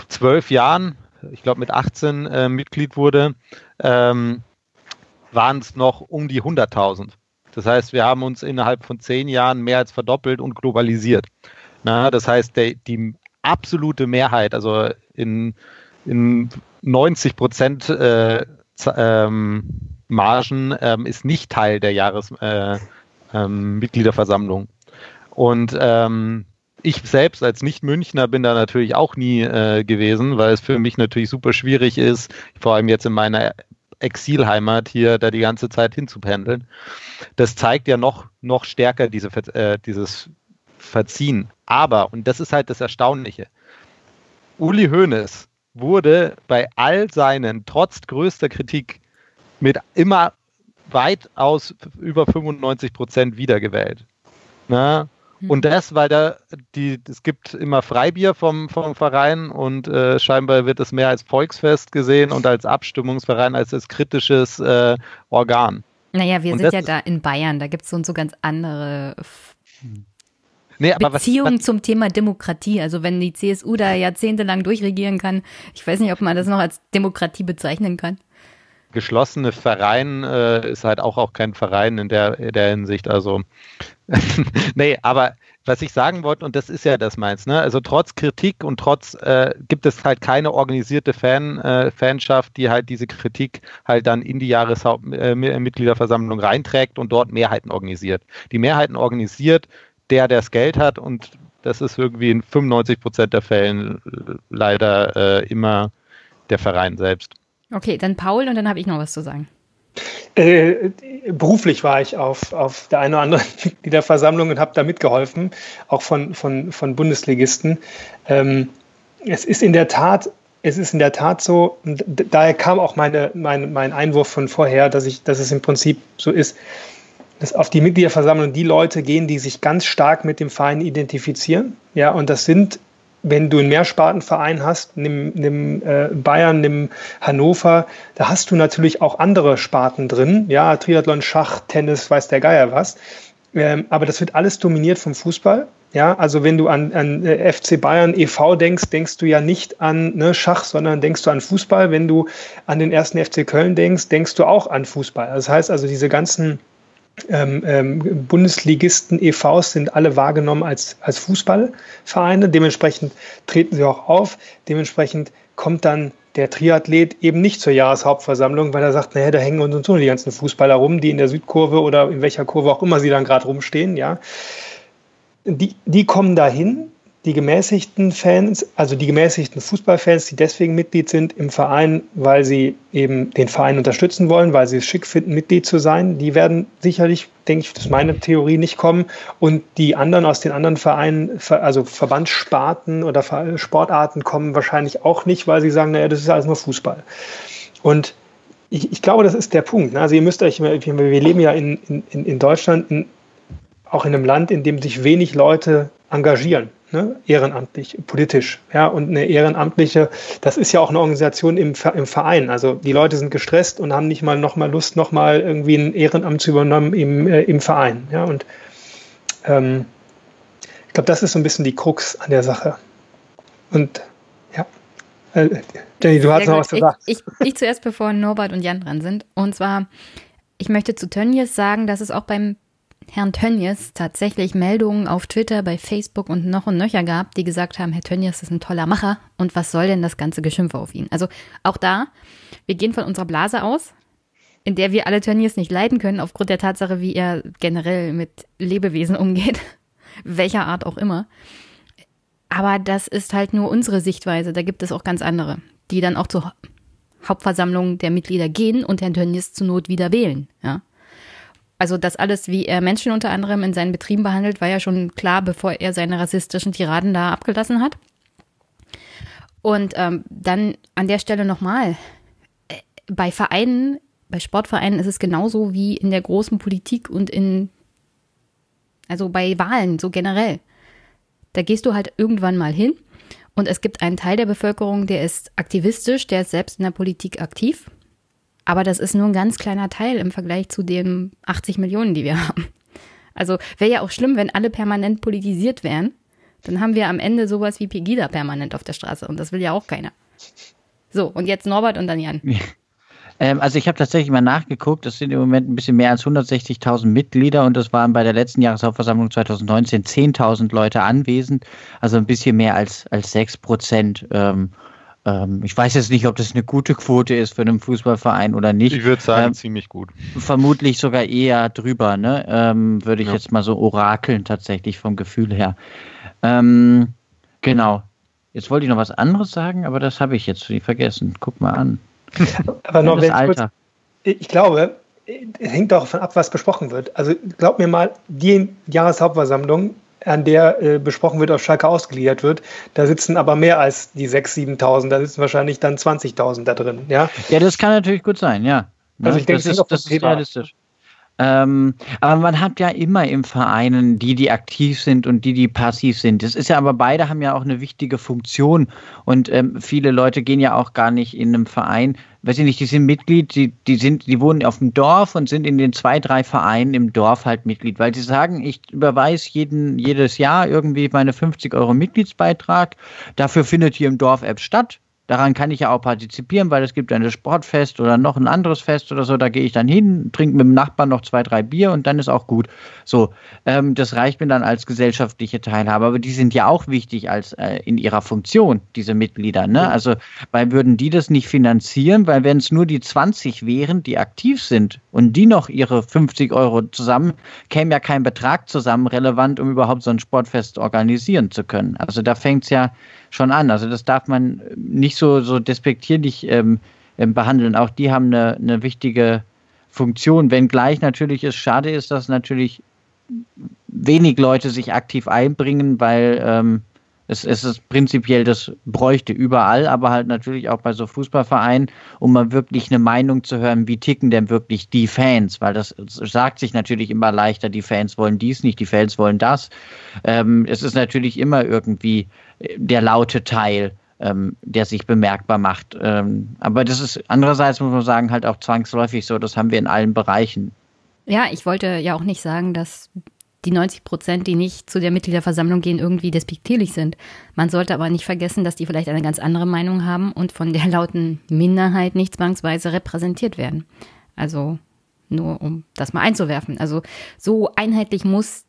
zwölf Jahren, ich glaube mit 18 äh, Mitglied wurde, ähm, waren es noch um die 100.000. Das heißt, wir haben uns innerhalb von zehn Jahren mehr als verdoppelt und globalisiert. Na, das heißt, der, die absolute Mehrheit, also in, in 90 Prozent äh, ähm, Margen, ähm, ist nicht Teil der Jahresmitgliederversammlung. Äh, ähm, und ähm, ich selbst als Nicht-Münchner bin da natürlich auch nie äh, gewesen, weil es für mich natürlich super schwierig ist, vor allem jetzt in meiner Exilheimat hier da die ganze Zeit hinzupendeln. Das zeigt ja noch, noch stärker diese, äh, dieses Verziehen. Aber, und das ist halt das Erstaunliche, Uli Hoeneß wurde bei all seinen, trotz größter Kritik, mit immer weitaus über 95 Prozent wiedergewählt. Na? Hm. Und das, weil da die, es gibt immer Freibier vom, vom Verein und äh, scheinbar wird es mehr als Volksfest gesehen und als Abstimmungsverein, als als kritisches äh, Organ. Naja, wir und sind ja da in Bayern, da gibt es so und so ganz andere nee, Beziehungen was, was, zum Thema Demokratie. Also wenn die CSU da jahrzehntelang durchregieren kann, ich weiß nicht, ob man das noch als Demokratie bezeichnen kann geschlossene Verein äh, ist halt auch, auch kein Verein in der, in der Hinsicht. Also, nee, aber was ich sagen wollte, und das ist ja das meins, ne? Also trotz Kritik und trotz äh, gibt es halt keine organisierte Fan, äh, Fanschaft, die halt diese Kritik halt dann in die Jahresmitgliederversammlung äh, reinträgt und dort Mehrheiten organisiert. Die Mehrheiten organisiert der, der das Geld hat und das ist irgendwie in 95 Prozent der Fällen leider äh, immer der Verein selbst. Okay, dann Paul und dann habe ich noch was zu sagen. Äh, beruflich war ich auf, auf der einen oder anderen Mitgliederversammlung und habe da mitgeholfen, auch von, von, von Bundesligisten. Ähm, es ist in der Tat, es ist in der Tat so, daher kam auch meine, meine, mein Einwurf von vorher, dass, ich, dass es im Prinzip so ist, dass auf die Mitgliederversammlung die Leute gehen, die sich ganz stark mit dem Verein identifizieren. Ja, und das sind wenn du einen Mehrspartenverein hast, nimm, nimm äh, Bayern, nimm Hannover, da hast du natürlich auch andere Sparten drin, ja, Triathlon, Schach, Tennis, weiß der Geier was. Ähm, aber das wird alles dominiert vom Fußball. Ja, also wenn du an, an äh, FC Bayern e.V. denkst, denkst du ja nicht an ne, Schach, sondern denkst du an Fußball. Wenn du an den ersten FC Köln denkst, denkst du auch an Fußball. Das heißt also, diese ganzen ähm, ähm, Bundesligisten EVs sind alle wahrgenommen als, als Fußballvereine. Dementsprechend treten sie auch auf. Dementsprechend kommt dann der Triathlet eben nicht zur Jahreshauptversammlung, weil er sagt, naja, da hängen uns und so die ganzen Fußballer rum, die in der Südkurve oder in welcher Kurve auch immer sie dann gerade rumstehen, ja. Die, die kommen dahin, die gemäßigten Fans, also die gemäßigten Fußballfans, die deswegen Mitglied sind im Verein, weil sie eben den Verein unterstützen wollen, weil sie es schick finden, Mitglied zu sein, die werden sicherlich, denke ich, das ist meine Theorie, nicht kommen. Und die anderen aus den anderen Vereinen, also Verbandssparten oder Sportarten kommen wahrscheinlich auch nicht, weil sie sagen, naja, das ist alles nur Fußball. Und ich, ich glaube, das ist der Punkt. Ne? Also ihr müsst euch, wir leben ja in, in, in Deutschland, in, auch in einem Land, in dem sich wenig Leute engagieren ne, ehrenamtlich, politisch. Ja, und eine ehrenamtliche, das ist ja auch eine Organisation im, im Verein. Also die Leute sind gestresst und haben nicht mal noch mal Lust, noch mal irgendwie ein Ehrenamt zu übernehmen im, äh, im Verein. Ja, und ähm, ich glaube, das ist so ein bisschen die Krux an der Sache. Und ja. Äh, Jenny, du hast noch was gesagt. Ich, ich, ich zuerst, bevor Norbert und Jan dran sind. Und zwar, ich möchte zu Tönnies sagen, dass es auch beim Herrn Tönnies tatsächlich Meldungen auf Twitter, bei Facebook und noch und nöcher gab, die gesagt haben, Herr Tönnies ist ein toller Macher und was soll denn das ganze Geschimpfe auf ihn? Also auch da, wir gehen von unserer Blase aus, in der wir alle Tönnies nicht leiden können, aufgrund der Tatsache, wie er generell mit Lebewesen umgeht, welcher Art auch immer. Aber das ist halt nur unsere Sichtweise, da gibt es auch ganz andere, die dann auch zur Hauptversammlung der Mitglieder gehen und Herrn Tönnies zur Not wieder wählen, ja. Also das alles, wie er Menschen unter anderem in seinen Betrieben behandelt, war ja schon klar, bevor er seine rassistischen Tiraden da abgelassen hat. Und ähm, dann an der Stelle nochmal, äh, bei Vereinen, bei Sportvereinen ist es genauso wie in der großen Politik und in, also bei Wahlen, so generell. Da gehst du halt irgendwann mal hin und es gibt einen Teil der Bevölkerung, der ist aktivistisch, der ist selbst in der Politik aktiv aber das ist nur ein ganz kleiner Teil im Vergleich zu den 80 Millionen, die wir haben. Also wäre ja auch schlimm, wenn alle permanent politisiert wären. Dann haben wir am Ende sowas wie Pegida permanent auf der Straße und das will ja auch keiner. So, und jetzt Norbert und dann Jan. Ähm, also ich habe tatsächlich mal nachgeguckt, es sind im Moment ein bisschen mehr als 160.000 Mitglieder und es waren bei der letzten Jahreshauptversammlung 2019 10.000 Leute anwesend, also ein bisschen mehr als, als 6 Prozent. Ähm, ähm, ich weiß jetzt nicht, ob das eine gute Quote ist für einen Fußballverein oder nicht. Ich würde sagen, ähm, ziemlich gut. Vermutlich sogar eher drüber, ne? Ähm, würde ich ja. jetzt mal so orakeln tatsächlich vom Gefühl her. Ähm, genau. Jetzt wollte ich noch was anderes sagen, aber das habe ich jetzt vergessen. Guck mal an. Aber noch das Alter. Kurz, ich glaube, es hängt auch davon ab, was besprochen wird. Also glaub mir mal, die Jahreshauptversammlung, an der äh, besprochen wird, ob Schalke ausgeliefert wird, da sitzen aber mehr als die 6.000, 7.000, da sitzen wahrscheinlich dann 20.000 da drin. Ja? ja, das kann natürlich gut sein, ja. Also ich denke, das, ist, das ist realistisch. Ähm, aber man hat ja immer im Vereinen die, die aktiv sind und die, die passiv sind. Das ist ja aber beide haben ja auch eine wichtige Funktion und ähm, viele Leute gehen ja auch gar nicht in einem Verein. Weiß ich nicht, die sind Mitglied, die, die sind, die wohnen auf dem Dorf und sind in den zwei, drei Vereinen im Dorf halt Mitglied, weil sie sagen, ich überweise jeden, jedes Jahr irgendwie meine 50 Euro Mitgliedsbeitrag. Dafür findet hier im Dorf-App statt Daran kann ich ja auch partizipieren, weil es gibt ein Sportfest oder noch ein anderes Fest oder so. Da gehe ich dann hin, trinke mit dem Nachbarn noch zwei, drei Bier und dann ist auch gut. So, ähm, das reicht mir dann als gesellschaftliche Teilhabe. Aber die sind ja auch wichtig als äh, in ihrer Funktion, diese Mitglieder. Ne? Also, weil würden die das nicht finanzieren, weil wenn es nur die 20 wären, die aktiv sind und die noch ihre 50 Euro zusammen, käme ja kein Betrag zusammen relevant, um überhaupt so ein Sportfest organisieren zu können. Also da fängt es ja schon an. Also das darf man nicht so, so despektierlich ähm, ähm, behandeln. Auch die haben eine, eine wichtige Funktion, wenngleich natürlich es schade ist, dass natürlich wenig Leute sich aktiv einbringen, weil ähm, es, es ist prinzipiell, das bräuchte überall, aber halt natürlich auch bei so Fußballvereinen, um mal wirklich eine Meinung zu hören, wie ticken denn wirklich die Fans, weil das sagt sich natürlich immer leichter, die Fans wollen dies nicht, die Fans wollen das. Ähm, es ist natürlich immer irgendwie der laute Teil, ähm, der sich bemerkbar macht. Ähm, aber das ist andererseits, muss man sagen, halt auch zwangsläufig so, das haben wir in allen Bereichen. Ja, ich wollte ja auch nicht sagen, dass die 90 Prozent, die nicht zu der Mitgliederversammlung gehen, irgendwie despektierlich sind. Man sollte aber nicht vergessen, dass die vielleicht eine ganz andere Meinung haben und von der lauten Minderheit nicht zwangsweise repräsentiert werden. Also nur um das mal einzuwerfen. Also so einheitlich muss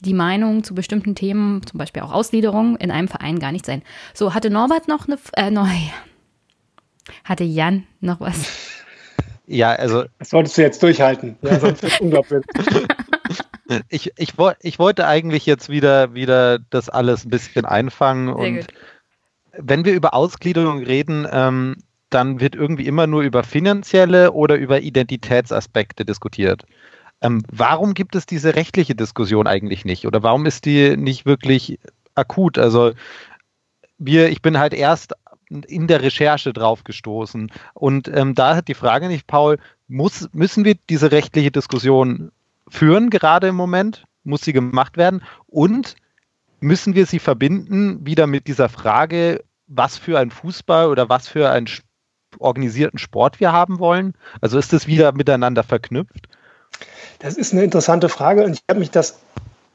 die Meinung zu bestimmten Themen, zum Beispiel auch Ausgliederung, in einem Verein gar nicht sein. So, hatte Norbert noch eine, äh, neu. Hatte Jan noch was? Ja, also. Das solltest du jetzt durchhalten. Ja, sonst ist unglaublich. ich, ich, ich wollte eigentlich jetzt wieder, wieder das alles ein bisschen einfangen. Sehr und gut. wenn wir über Ausgliederung reden, ähm, dann wird irgendwie immer nur über finanzielle oder über Identitätsaspekte diskutiert. Ähm, warum gibt es diese rechtliche Diskussion eigentlich nicht? Oder warum ist die nicht wirklich akut? Also wir, ich bin halt erst in der Recherche drauf gestoßen. Und ähm, da hat die Frage nicht, Paul, muss, müssen wir diese rechtliche Diskussion führen, gerade im Moment? Muss sie gemacht werden? Und müssen wir sie verbinden wieder mit dieser Frage, was für ein Fußball oder was für einen organisierten Sport wir haben wollen? Also ist das wieder miteinander verknüpft? Das ist eine interessante Frage und ich habe mich das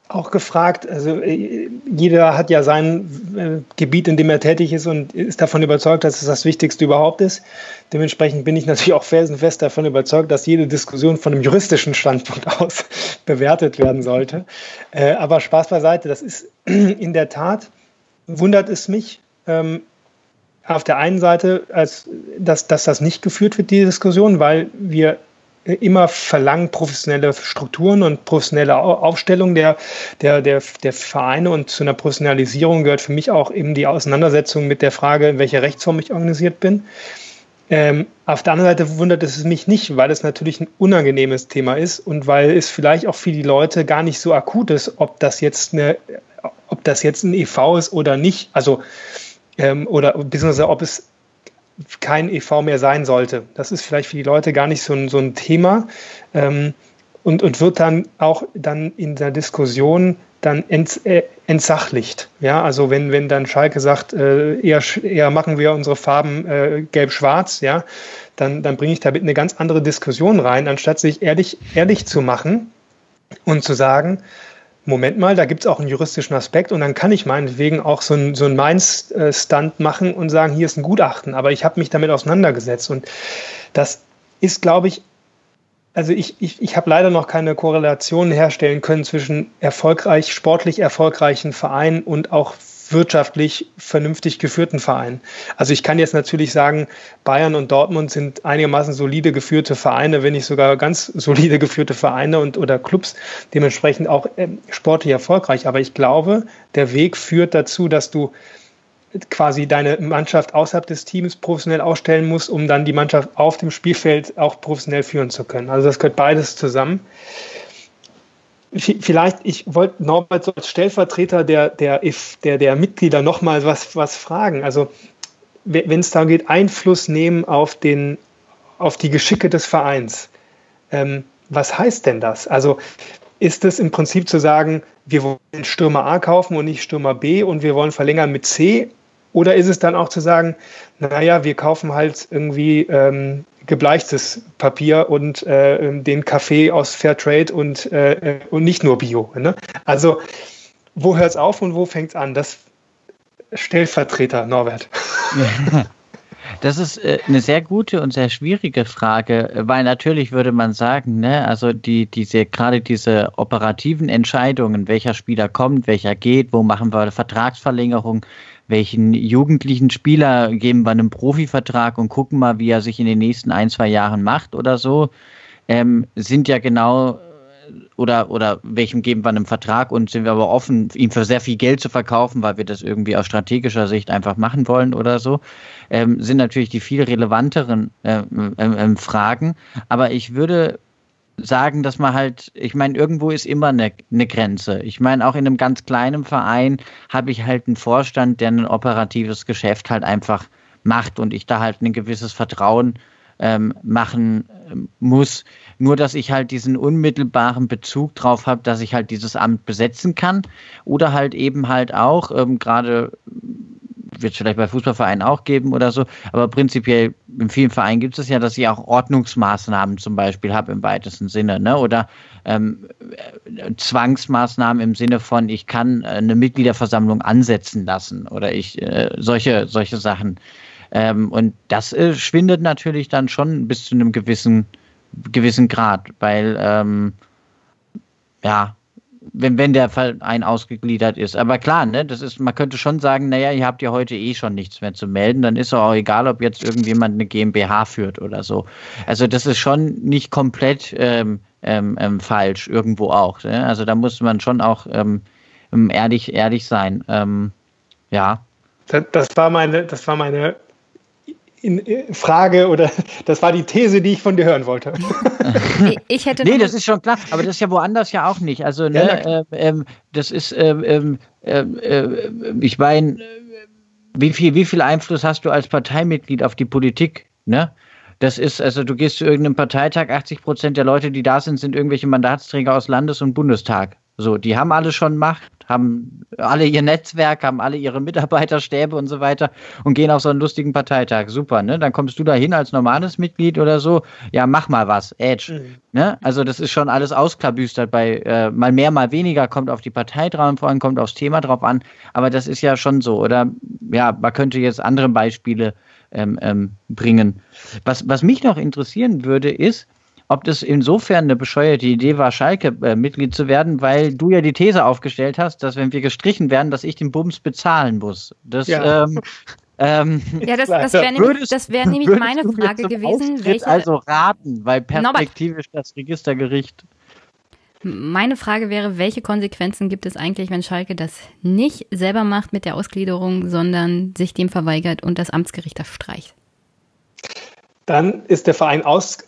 auch gefragt. Also äh, jeder hat ja sein äh, Gebiet, in dem er tätig ist und ist davon überzeugt, dass es das Wichtigste überhaupt ist. Dementsprechend bin ich natürlich auch felsenfest davon überzeugt, dass jede Diskussion von einem juristischen Standpunkt aus bewertet werden sollte. Äh, aber Spaß beiseite, das ist in der Tat, wundert es mich, ähm, auf der einen Seite, als, dass, dass das nicht geführt wird, die Diskussion, weil wir immer verlangen professionelle Strukturen und professionelle Aufstellung der, der, der, der Vereine und zu einer Professionalisierung gehört für mich auch eben die Auseinandersetzung mit der Frage, in welcher Rechtsform ich organisiert bin. Ähm, auf der anderen Seite wundert es mich nicht, weil es natürlich ein unangenehmes Thema ist und weil es vielleicht auch für die Leute gar nicht so akut ist, ob das jetzt eine, ob das jetzt ein EV ist oder nicht. Also ähm, oder beziehungsweise ob es kein EV mehr sein sollte. Das ist vielleicht für die Leute gar nicht so ein, so ein Thema ähm, und, und wird dann auch dann in der Diskussion dann ents, äh, entsachlicht. Ja, also wenn, wenn dann Schalke sagt, äh, eher, eher machen wir unsere Farben äh, gelb-schwarz, ja, dann, dann bringe ich damit eine ganz andere Diskussion rein, anstatt sich ehrlich, ehrlich zu machen und zu sagen, Moment mal, da gibt es auch einen juristischen Aspekt und dann kann ich meinetwegen auch so ein, so ein Mainz-Stunt machen und sagen, hier ist ein Gutachten, aber ich habe mich damit auseinandergesetzt und das ist, glaube ich, also ich, ich, ich habe leider noch keine Korrelation herstellen können zwischen erfolgreich, sportlich erfolgreichen Vereinen und auch wirtschaftlich vernünftig geführten Vereinen. Also ich kann jetzt natürlich sagen, Bayern und Dortmund sind einigermaßen solide geführte Vereine, wenn nicht sogar ganz solide geführte Vereine und oder Clubs, dementsprechend auch äh, sportlich erfolgreich. Aber ich glaube, der Weg führt dazu, dass du quasi deine Mannschaft außerhalb des Teams professionell ausstellen musst, um dann die Mannschaft auf dem Spielfeld auch professionell führen zu können. Also das gehört beides zusammen. Vielleicht, ich wollte Norbert so als Stellvertreter der, der, der, der Mitglieder nochmal was, was fragen. Also wenn es darum geht, Einfluss nehmen auf, den, auf die Geschicke des Vereins, ähm, was heißt denn das? Also ist es im Prinzip zu sagen, wir wollen Stürmer A kaufen und nicht Stürmer B und wir wollen verlängern mit C? Oder ist es dann auch zu sagen, naja, wir kaufen halt irgendwie ähm, gebleichtes Papier und äh, den Kaffee aus Fairtrade und, äh, und nicht nur Bio. Ne? Also wo hört es auf und wo fängt es an? Das Stellvertreter Norbert. Das ist äh, eine sehr gute und sehr schwierige Frage, weil natürlich würde man sagen, ne, also die, diese, gerade diese operativen Entscheidungen, welcher Spieler kommt, welcher geht, wo machen wir Vertragsverlängerung, welchen jugendlichen Spieler geben wir einen Profivertrag und gucken mal, wie er sich in den nächsten ein, zwei Jahren macht oder so, ähm, sind ja genau oder, oder welchem geben wir einen Vertrag und sind wir aber offen, ihm für sehr viel Geld zu verkaufen, weil wir das irgendwie aus strategischer Sicht einfach machen wollen oder so, ähm, sind natürlich die viel relevanteren äh, äh, äh, Fragen. Aber ich würde sagen, dass man halt, ich meine, irgendwo ist immer eine, eine Grenze. Ich meine, auch in einem ganz kleinen Verein habe ich halt einen Vorstand, der ein operatives Geschäft halt einfach macht und ich da halt ein gewisses Vertrauen ähm, machen ähm, muss. Nur, dass ich halt diesen unmittelbaren Bezug drauf habe, dass ich halt dieses Amt besetzen kann oder halt eben halt auch, ähm, gerade wird es vielleicht bei Fußballvereinen auch geben oder so, aber prinzipiell in vielen Vereinen gibt es ja, dass ich auch Ordnungsmaßnahmen zum Beispiel habe im weitesten Sinne, ne? Oder ähm, Zwangsmaßnahmen im Sinne von, ich kann äh, eine Mitgliederversammlung ansetzen lassen oder ich äh, solche, solche Sachen. Ähm, und das äh, schwindet natürlich dann schon bis zu einem gewissen, gewissen Grad, weil ähm, ja, wenn, wenn der Verein ausgegliedert ist. Aber klar, ne, das ist, man könnte schon sagen, naja, ihr habt ja heute eh schon nichts mehr zu melden, dann ist auch egal, ob jetzt irgendjemand eine GmbH führt oder so. Also das ist schon nicht komplett ähm, ähm, ähm falsch, irgendwo auch. Ne? Also da muss man schon auch ähm, ähm, ehrlich, ehrlich sein. Ähm, ja. Das, war meine, das war meine in Frage oder das war die These, die ich von dir hören wollte. ich hätte nee, das ist schon klar, aber das ist ja woanders ja auch nicht. Also, ne, ja, äh, äh, das ist, ähm, ähm, äh, äh, ich meine, wie viel, wie viel Einfluss hast du als Parteimitglied auf die Politik? Ne? Das ist, also du gehst zu irgendeinem Parteitag, 80 Prozent der Leute, die da sind, sind irgendwelche Mandatsträger aus Landes- und Bundestag. So, die haben alle schon Macht, haben alle ihr Netzwerk, haben alle ihre Mitarbeiterstäbe und so weiter und gehen auf so einen lustigen Parteitag. Super, ne? Dann kommst du da hin als normales Mitglied oder so. Ja, mach mal was, Edge. Mhm. Ne? Also das ist schon alles ausklabüstert bei äh, mal mehr, mal weniger, kommt auf die Partei drauf an, kommt aufs Thema drauf an. Aber das ist ja schon so. Oder ja, man könnte jetzt andere Beispiele ähm, ähm, bringen. Was, was mich noch interessieren würde, ist, ob das insofern eine bescheuerte Idee war, Schalke-Mitglied äh, zu werden, weil du ja die These aufgestellt hast, dass wenn wir gestrichen werden, dass ich den Bums bezahlen muss. Das, ja. ähm, ähm, ja, das, das wäre nämlich, das wär nämlich meine Frage gewesen. Welche, also raten, weil perspektivisch das Registergericht. Meine Frage wäre, welche Konsequenzen gibt es eigentlich, wenn Schalke das nicht selber macht mit der Ausgliederung, sondern sich dem verweigert und das Amtsgericht das streicht? Dann ist der Verein aus,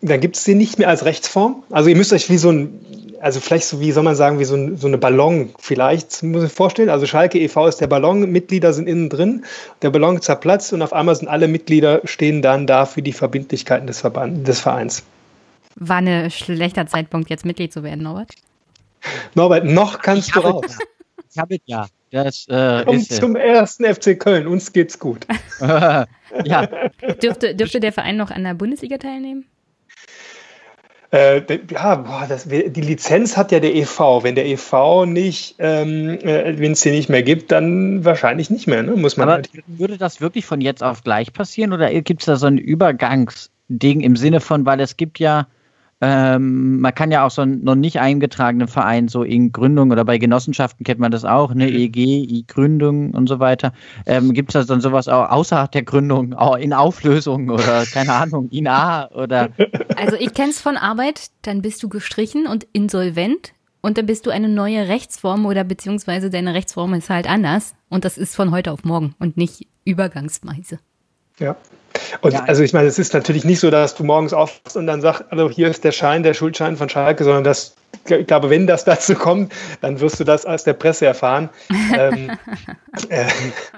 dann gibt es sie nicht mehr als Rechtsform. Also ihr müsst euch wie so ein, also vielleicht so wie soll man sagen, wie so, ein, so eine Ballon vielleicht, muss ich vorstellen. Also Schalke e.V. ist der Ballon, Mitglieder sind innen drin, der Ballon zerplatzt und auf einmal sind alle Mitglieder stehen dann da für die Verbindlichkeiten des, Verband, des Vereins. War ein schlechter Zeitpunkt, jetzt Mitglied zu werden, Norbert? Norbert, noch kannst ich du raus. Ich habe ja. Das, äh, Komm zum ersten FC Köln, uns geht's gut. ja. Dürfte, dürfte der Verein noch an der Bundesliga teilnehmen? Äh, ja, boah, das, die Lizenz hat ja der EV. Wenn der EV nicht, ähm, äh, wenn es den nicht mehr gibt, dann wahrscheinlich nicht mehr. Ne? Muss man Aber halt würde das wirklich von jetzt auf gleich passieren oder gibt es da so einen Übergangs, Ding im Sinne von, weil es gibt ja, ähm, man kann ja auch so einen noch nicht eingetragenen Verein so in Gründung oder bei Genossenschaften kennt man das auch, ne, EG, I-Gründung und so weiter. Ähm, gibt es dann sowas auch außerhalb der Gründung, auch in Auflösung oder keine Ahnung, in A oder? Also ich kenne es von Arbeit, dann bist du gestrichen und insolvent und dann bist du eine neue Rechtsform oder beziehungsweise deine Rechtsform ist halt anders und das ist von heute auf morgen und nicht übergangsweise. Ja. Und ja. also ich meine, es ist natürlich nicht so, dass du morgens aufwachst und dann sagst, also hier ist der Schein, der Schuldschein von Schalke, sondern das, ich glaube, wenn das dazu kommt, dann wirst du das aus der Presse erfahren. ähm, äh,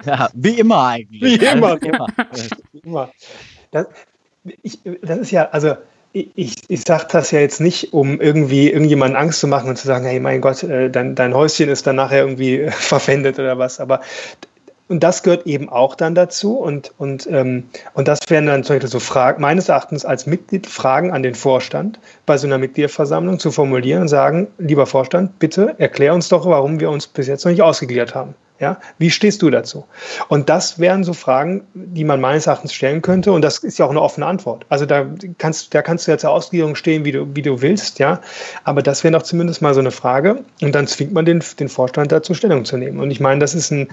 ja, wie immer eigentlich. Wie immer. Wie immer. wie immer. Das, ich, das ist ja, also ich, ich sage das ja jetzt nicht, um irgendwie irgendjemanden Angst zu machen und zu sagen, hey, mein Gott, äh, dein, dein Häuschen ist dann nachher irgendwie äh, verpfändet oder was. Aber und das gehört eben auch dann dazu. Und, und, ähm, und das wären dann zum Beispiel so Fragen, meines Erachtens als Mitglied Fragen an den Vorstand bei so einer Mitgliederversammlung zu formulieren und sagen, lieber Vorstand, bitte erklär uns doch, warum wir uns bis jetzt noch nicht ausgegliedert haben. Ja, wie stehst du dazu? Und das wären so Fragen, die man meines Erachtens stellen könnte. Und das ist ja auch eine offene Antwort. Also da kannst, da kannst du ja zur Ausgliederung stehen, wie du, wie du willst, ja. Aber das wäre doch zumindest mal so eine Frage. Und dann zwingt man den, den Vorstand dazu Stellung zu nehmen. Und ich meine, das ist ein,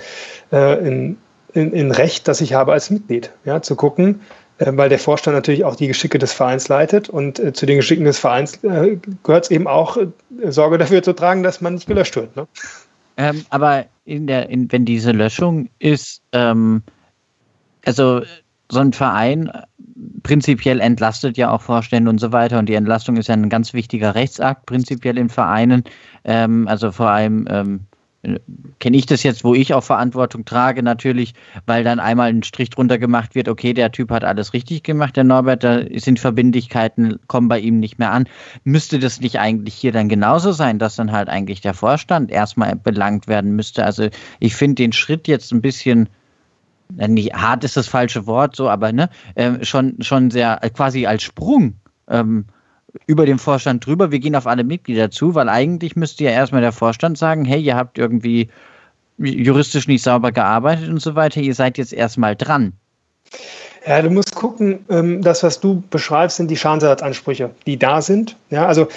äh, ein, ein, ein Recht, das ich habe als Mitglied, ja, zu gucken, äh, weil der Vorstand natürlich auch die Geschicke des Vereins leitet und äh, zu den Geschicken des Vereins äh, gehört es eben auch, äh, Sorge dafür zu tragen, dass man nicht gelöscht wird. Ne? Ähm, aber in der, in, wenn diese Löschung ist, ähm, also so ein Verein prinzipiell entlastet ja auch Vorstände und so weiter und die Entlastung ist ja ein ganz wichtiger Rechtsakt prinzipiell in Vereinen. Ähm, also vor allem ähm, kenne ich das jetzt, wo ich auch Verantwortung trage, natürlich, weil dann einmal ein Strich drunter gemacht wird, okay, der Typ hat alles richtig gemacht, der Norbert, da sind Verbindlichkeiten, kommen bei ihm nicht mehr an. Müsste das nicht eigentlich hier dann genauso sein, dass dann halt eigentlich der Vorstand erstmal belangt werden müsste? Also ich finde den Schritt jetzt ein bisschen, nicht hart ist das falsche Wort, so, aber ne, äh, schon, schon sehr quasi als Sprung. Ähm, über den Vorstand drüber, wir gehen auf alle Mitglieder zu, weil eigentlich müsste ja erstmal der Vorstand sagen, hey, ihr habt irgendwie juristisch nicht sauber gearbeitet und so weiter, ihr seid jetzt erstmal dran. Ja, du musst gucken, ähm, das, was du beschreibst, sind die Schadensersatzansprüche, die da sind. Ja, also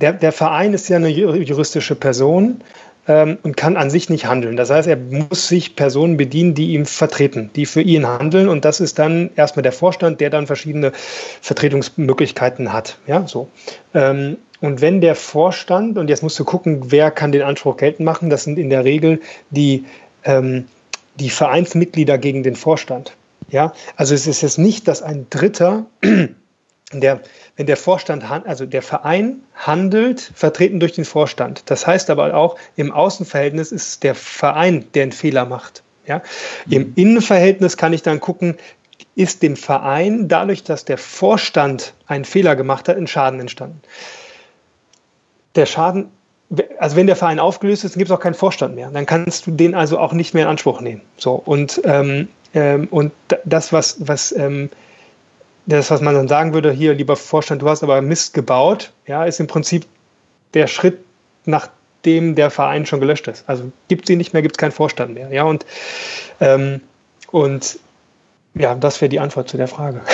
der, der Verein ist ja eine juristische Person ähm, und kann an sich nicht handeln. Das heißt, er muss sich Personen bedienen, die ihm vertreten, die für ihn handeln. Und das ist dann erstmal der Vorstand, der dann verschiedene Vertretungsmöglichkeiten hat. Ja, so. Ähm, und wenn der Vorstand, und jetzt musst du gucken, wer kann den Anspruch geltend machen, das sind in der Regel die, ähm, die Vereinsmitglieder gegen den Vorstand. Ja, also es ist jetzt nicht, dass ein Dritter der, wenn der Vorstand, also der Verein handelt, vertreten durch den Vorstand. Das heißt aber auch, im Außenverhältnis ist der Verein, der einen Fehler macht. Ja? Im mhm. Innenverhältnis kann ich dann gucken, ist dem Verein dadurch, dass der Vorstand einen Fehler gemacht hat, ein Schaden entstanden. Der Schaden, also wenn der Verein aufgelöst ist, dann gibt es auch keinen Vorstand mehr. Dann kannst du den also auch nicht mehr in Anspruch nehmen. So und ähm, ähm, und das, was was ähm, das, was man dann sagen würde, hier, lieber Vorstand, du hast aber Mist gebaut, ja, ist im Prinzip der Schritt, nachdem der Verein schon gelöscht ist. Also gibt es ihn nicht mehr, gibt es keinen Vorstand mehr. Ja, und, ähm, und ja, das wäre die Antwort zu der Frage.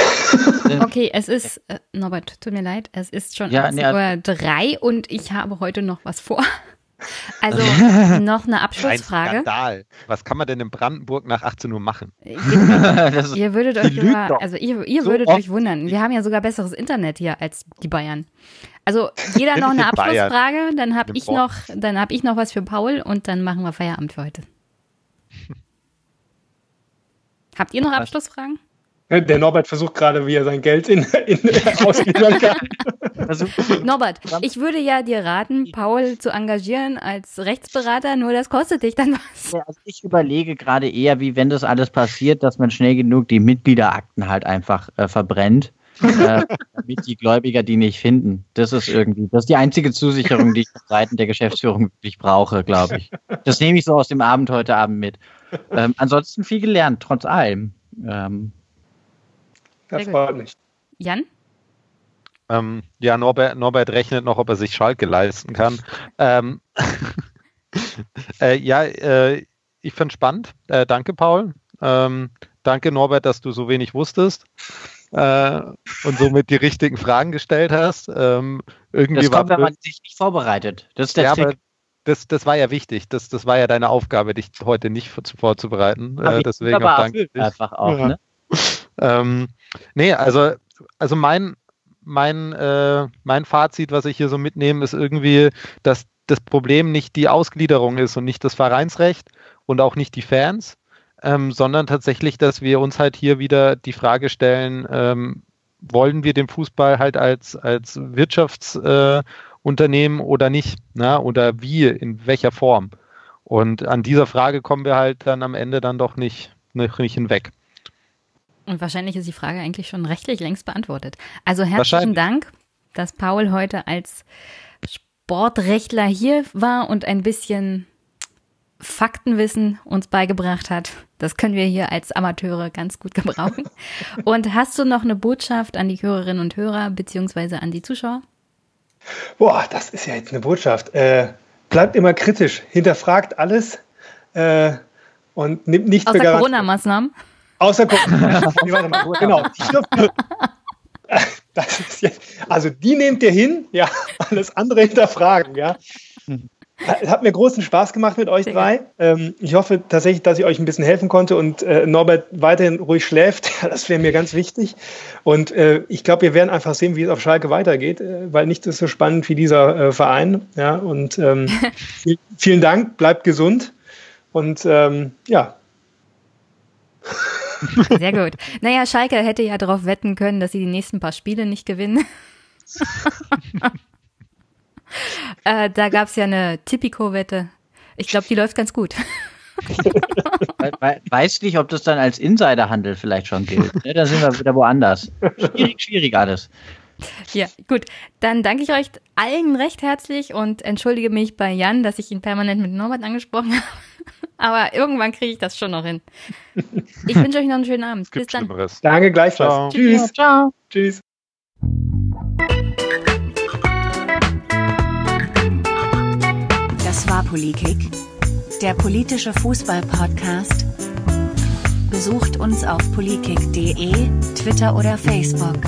Okay, es ist, äh, Norbert, tut mir leid, es ist schon ja, 1 nee, Uhr drei und ich habe heute noch was vor. Also noch eine Abschlussfrage. Ein Skandal. Was kann man denn in Brandenburg nach 18 Uhr machen? Ihr, ihr würdet euch über, also ihr, ihr so würdet euch wundern. Wir haben ja sogar besseres Internet hier als die Bayern. Also jeder noch eine Abschlussfrage, dann habe ich noch, dann habe ich noch was für Paul und dann machen wir Feierabend für heute. Habt ihr noch Abschlussfragen? Der Norbert versucht gerade, wie er sein Geld in, in, ausgliedern kann. Also, Norbert, ich würde ja dir raten, Paul zu engagieren als Rechtsberater, nur das kostet dich dann was. Ja, also ich überlege gerade eher, wie wenn das alles passiert, dass man schnell genug die Mitgliederakten halt einfach äh, verbrennt. äh, damit die Gläubiger die nicht finden. Das ist irgendwie, das ist die einzige Zusicherung, die ich von Seiten der Geschäftsführung wirklich brauche, glaube ich. Das nehme ich so aus dem Abend heute Abend mit. Ähm, ansonsten viel gelernt, trotz allem. Ähm, das freut mich. Jan? Ähm, ja, Norbert, Norbert rechnet noch, ob er sich Schalke leisten kann. ähm, äh, ja, äh, ich finde spannend. Äh, danke, Paul. Ähm, danke, Norbert, dass du so wenig wusstest. äh, und somit die richtigen Fragen gestellt hast. Ähm, irgendwie das kommt, war wenn man sich nicht vorbereitet. Das ist der ja, Trick. das, das war ja wichtig. Das, das war ja deine Aufgabe, dich heute nicht vor- vorzubereiten. Äh, deswegen auch danke. Einfach auch, Ja. ne? Ähm, nee, also, also mein, mein, äh, mein Fazit, was ich hier so mitnehme, ist irgendwie, dass das Problem nicht die Ausgliederung ist und nicht das Vereinsrecht und auch nicht die Fans, ähm, sondern tatsächlich, dass wir uns halt hier wieder die Frage stellen, ähm, wollen wir den Fußball halt als, als Wirtschaftsunternehmen äh, oder nicht? Na? Oder wie, in welcher Form? Und an dieser Frage kommen wir halt dann am Ende dann doch nicht, nicht hinweg. Und wahrscheinlich ist die Frage eigentlich schon rechtlich längst beantwortet. Also herzlichen. Dank, dass Paul heute als Sportrechtler hier war und ein bisschen Faktenwissen uns beigebracht hat. Das können wir hier als Amateure ganz gut gebrauchen. Und hast du noch eine Botschaft an die Hörerinnen und Hörer beziehungsweise an die Zuschauer? Boah, das ist ja jetzt eine Botschaft. Äh, bleibt immer kritisch, hinterfragt alles äh, und nimmt nicht Außer. Corona-Maßnahmen. Außer Corona. nee, warte mal, genau. Die dürfen, jetzt, also die nehmt ihr hin, ja, alles andere hinterfragen, ja. Hat mir großen Spaß gemacht mit euch drei. Ähm, ich hoffe tatsächlich, dass ich euch ein bisschen helfen konnte und äh, Norbert weiterhin ruhig schläft. Das wäre mir ganz wichtig. Und äh, ich glaube, wir werden einfach sehen, wie es auf Schalke weitergeht, äh, weil nichts ist so spannend wie dieser äh, Verein. Ja, und ähm, viel- vielen Dank, bleibt gesund und ähm, ja, Sehr gut. Naja, Schalke hätte ja darauf wetten können, dass sie die nächsten paar Spiele nicht gewinnen. äh, da gab es ja eine Tipico-Wette. Ich glaube, die läuft ganz gut. We- we- Weiß nicht, ob das dann als Insiderhandel vielleicht schon gilt. Ne? Da sind wir wieder woanders. Schwierig, schwierig alles. Ja, gut. Dann danke ich euch allen recht herzlich und entschuldige mich bei Jan, dass ich ihn permanent mit Norbert angesprochen habe. Aber irgendwann kriege ich das schon noch hin. Ich wünsche euch noch einen schönen Abend. Bis dann. Schlimmeres. danke gleichfalls. Ciao. Tschüss. Ciao. Tschüss. Das war Polikick, der politische Fußball-Podcast. Besucht uns auf polikick.de, Twitter oder Facebook.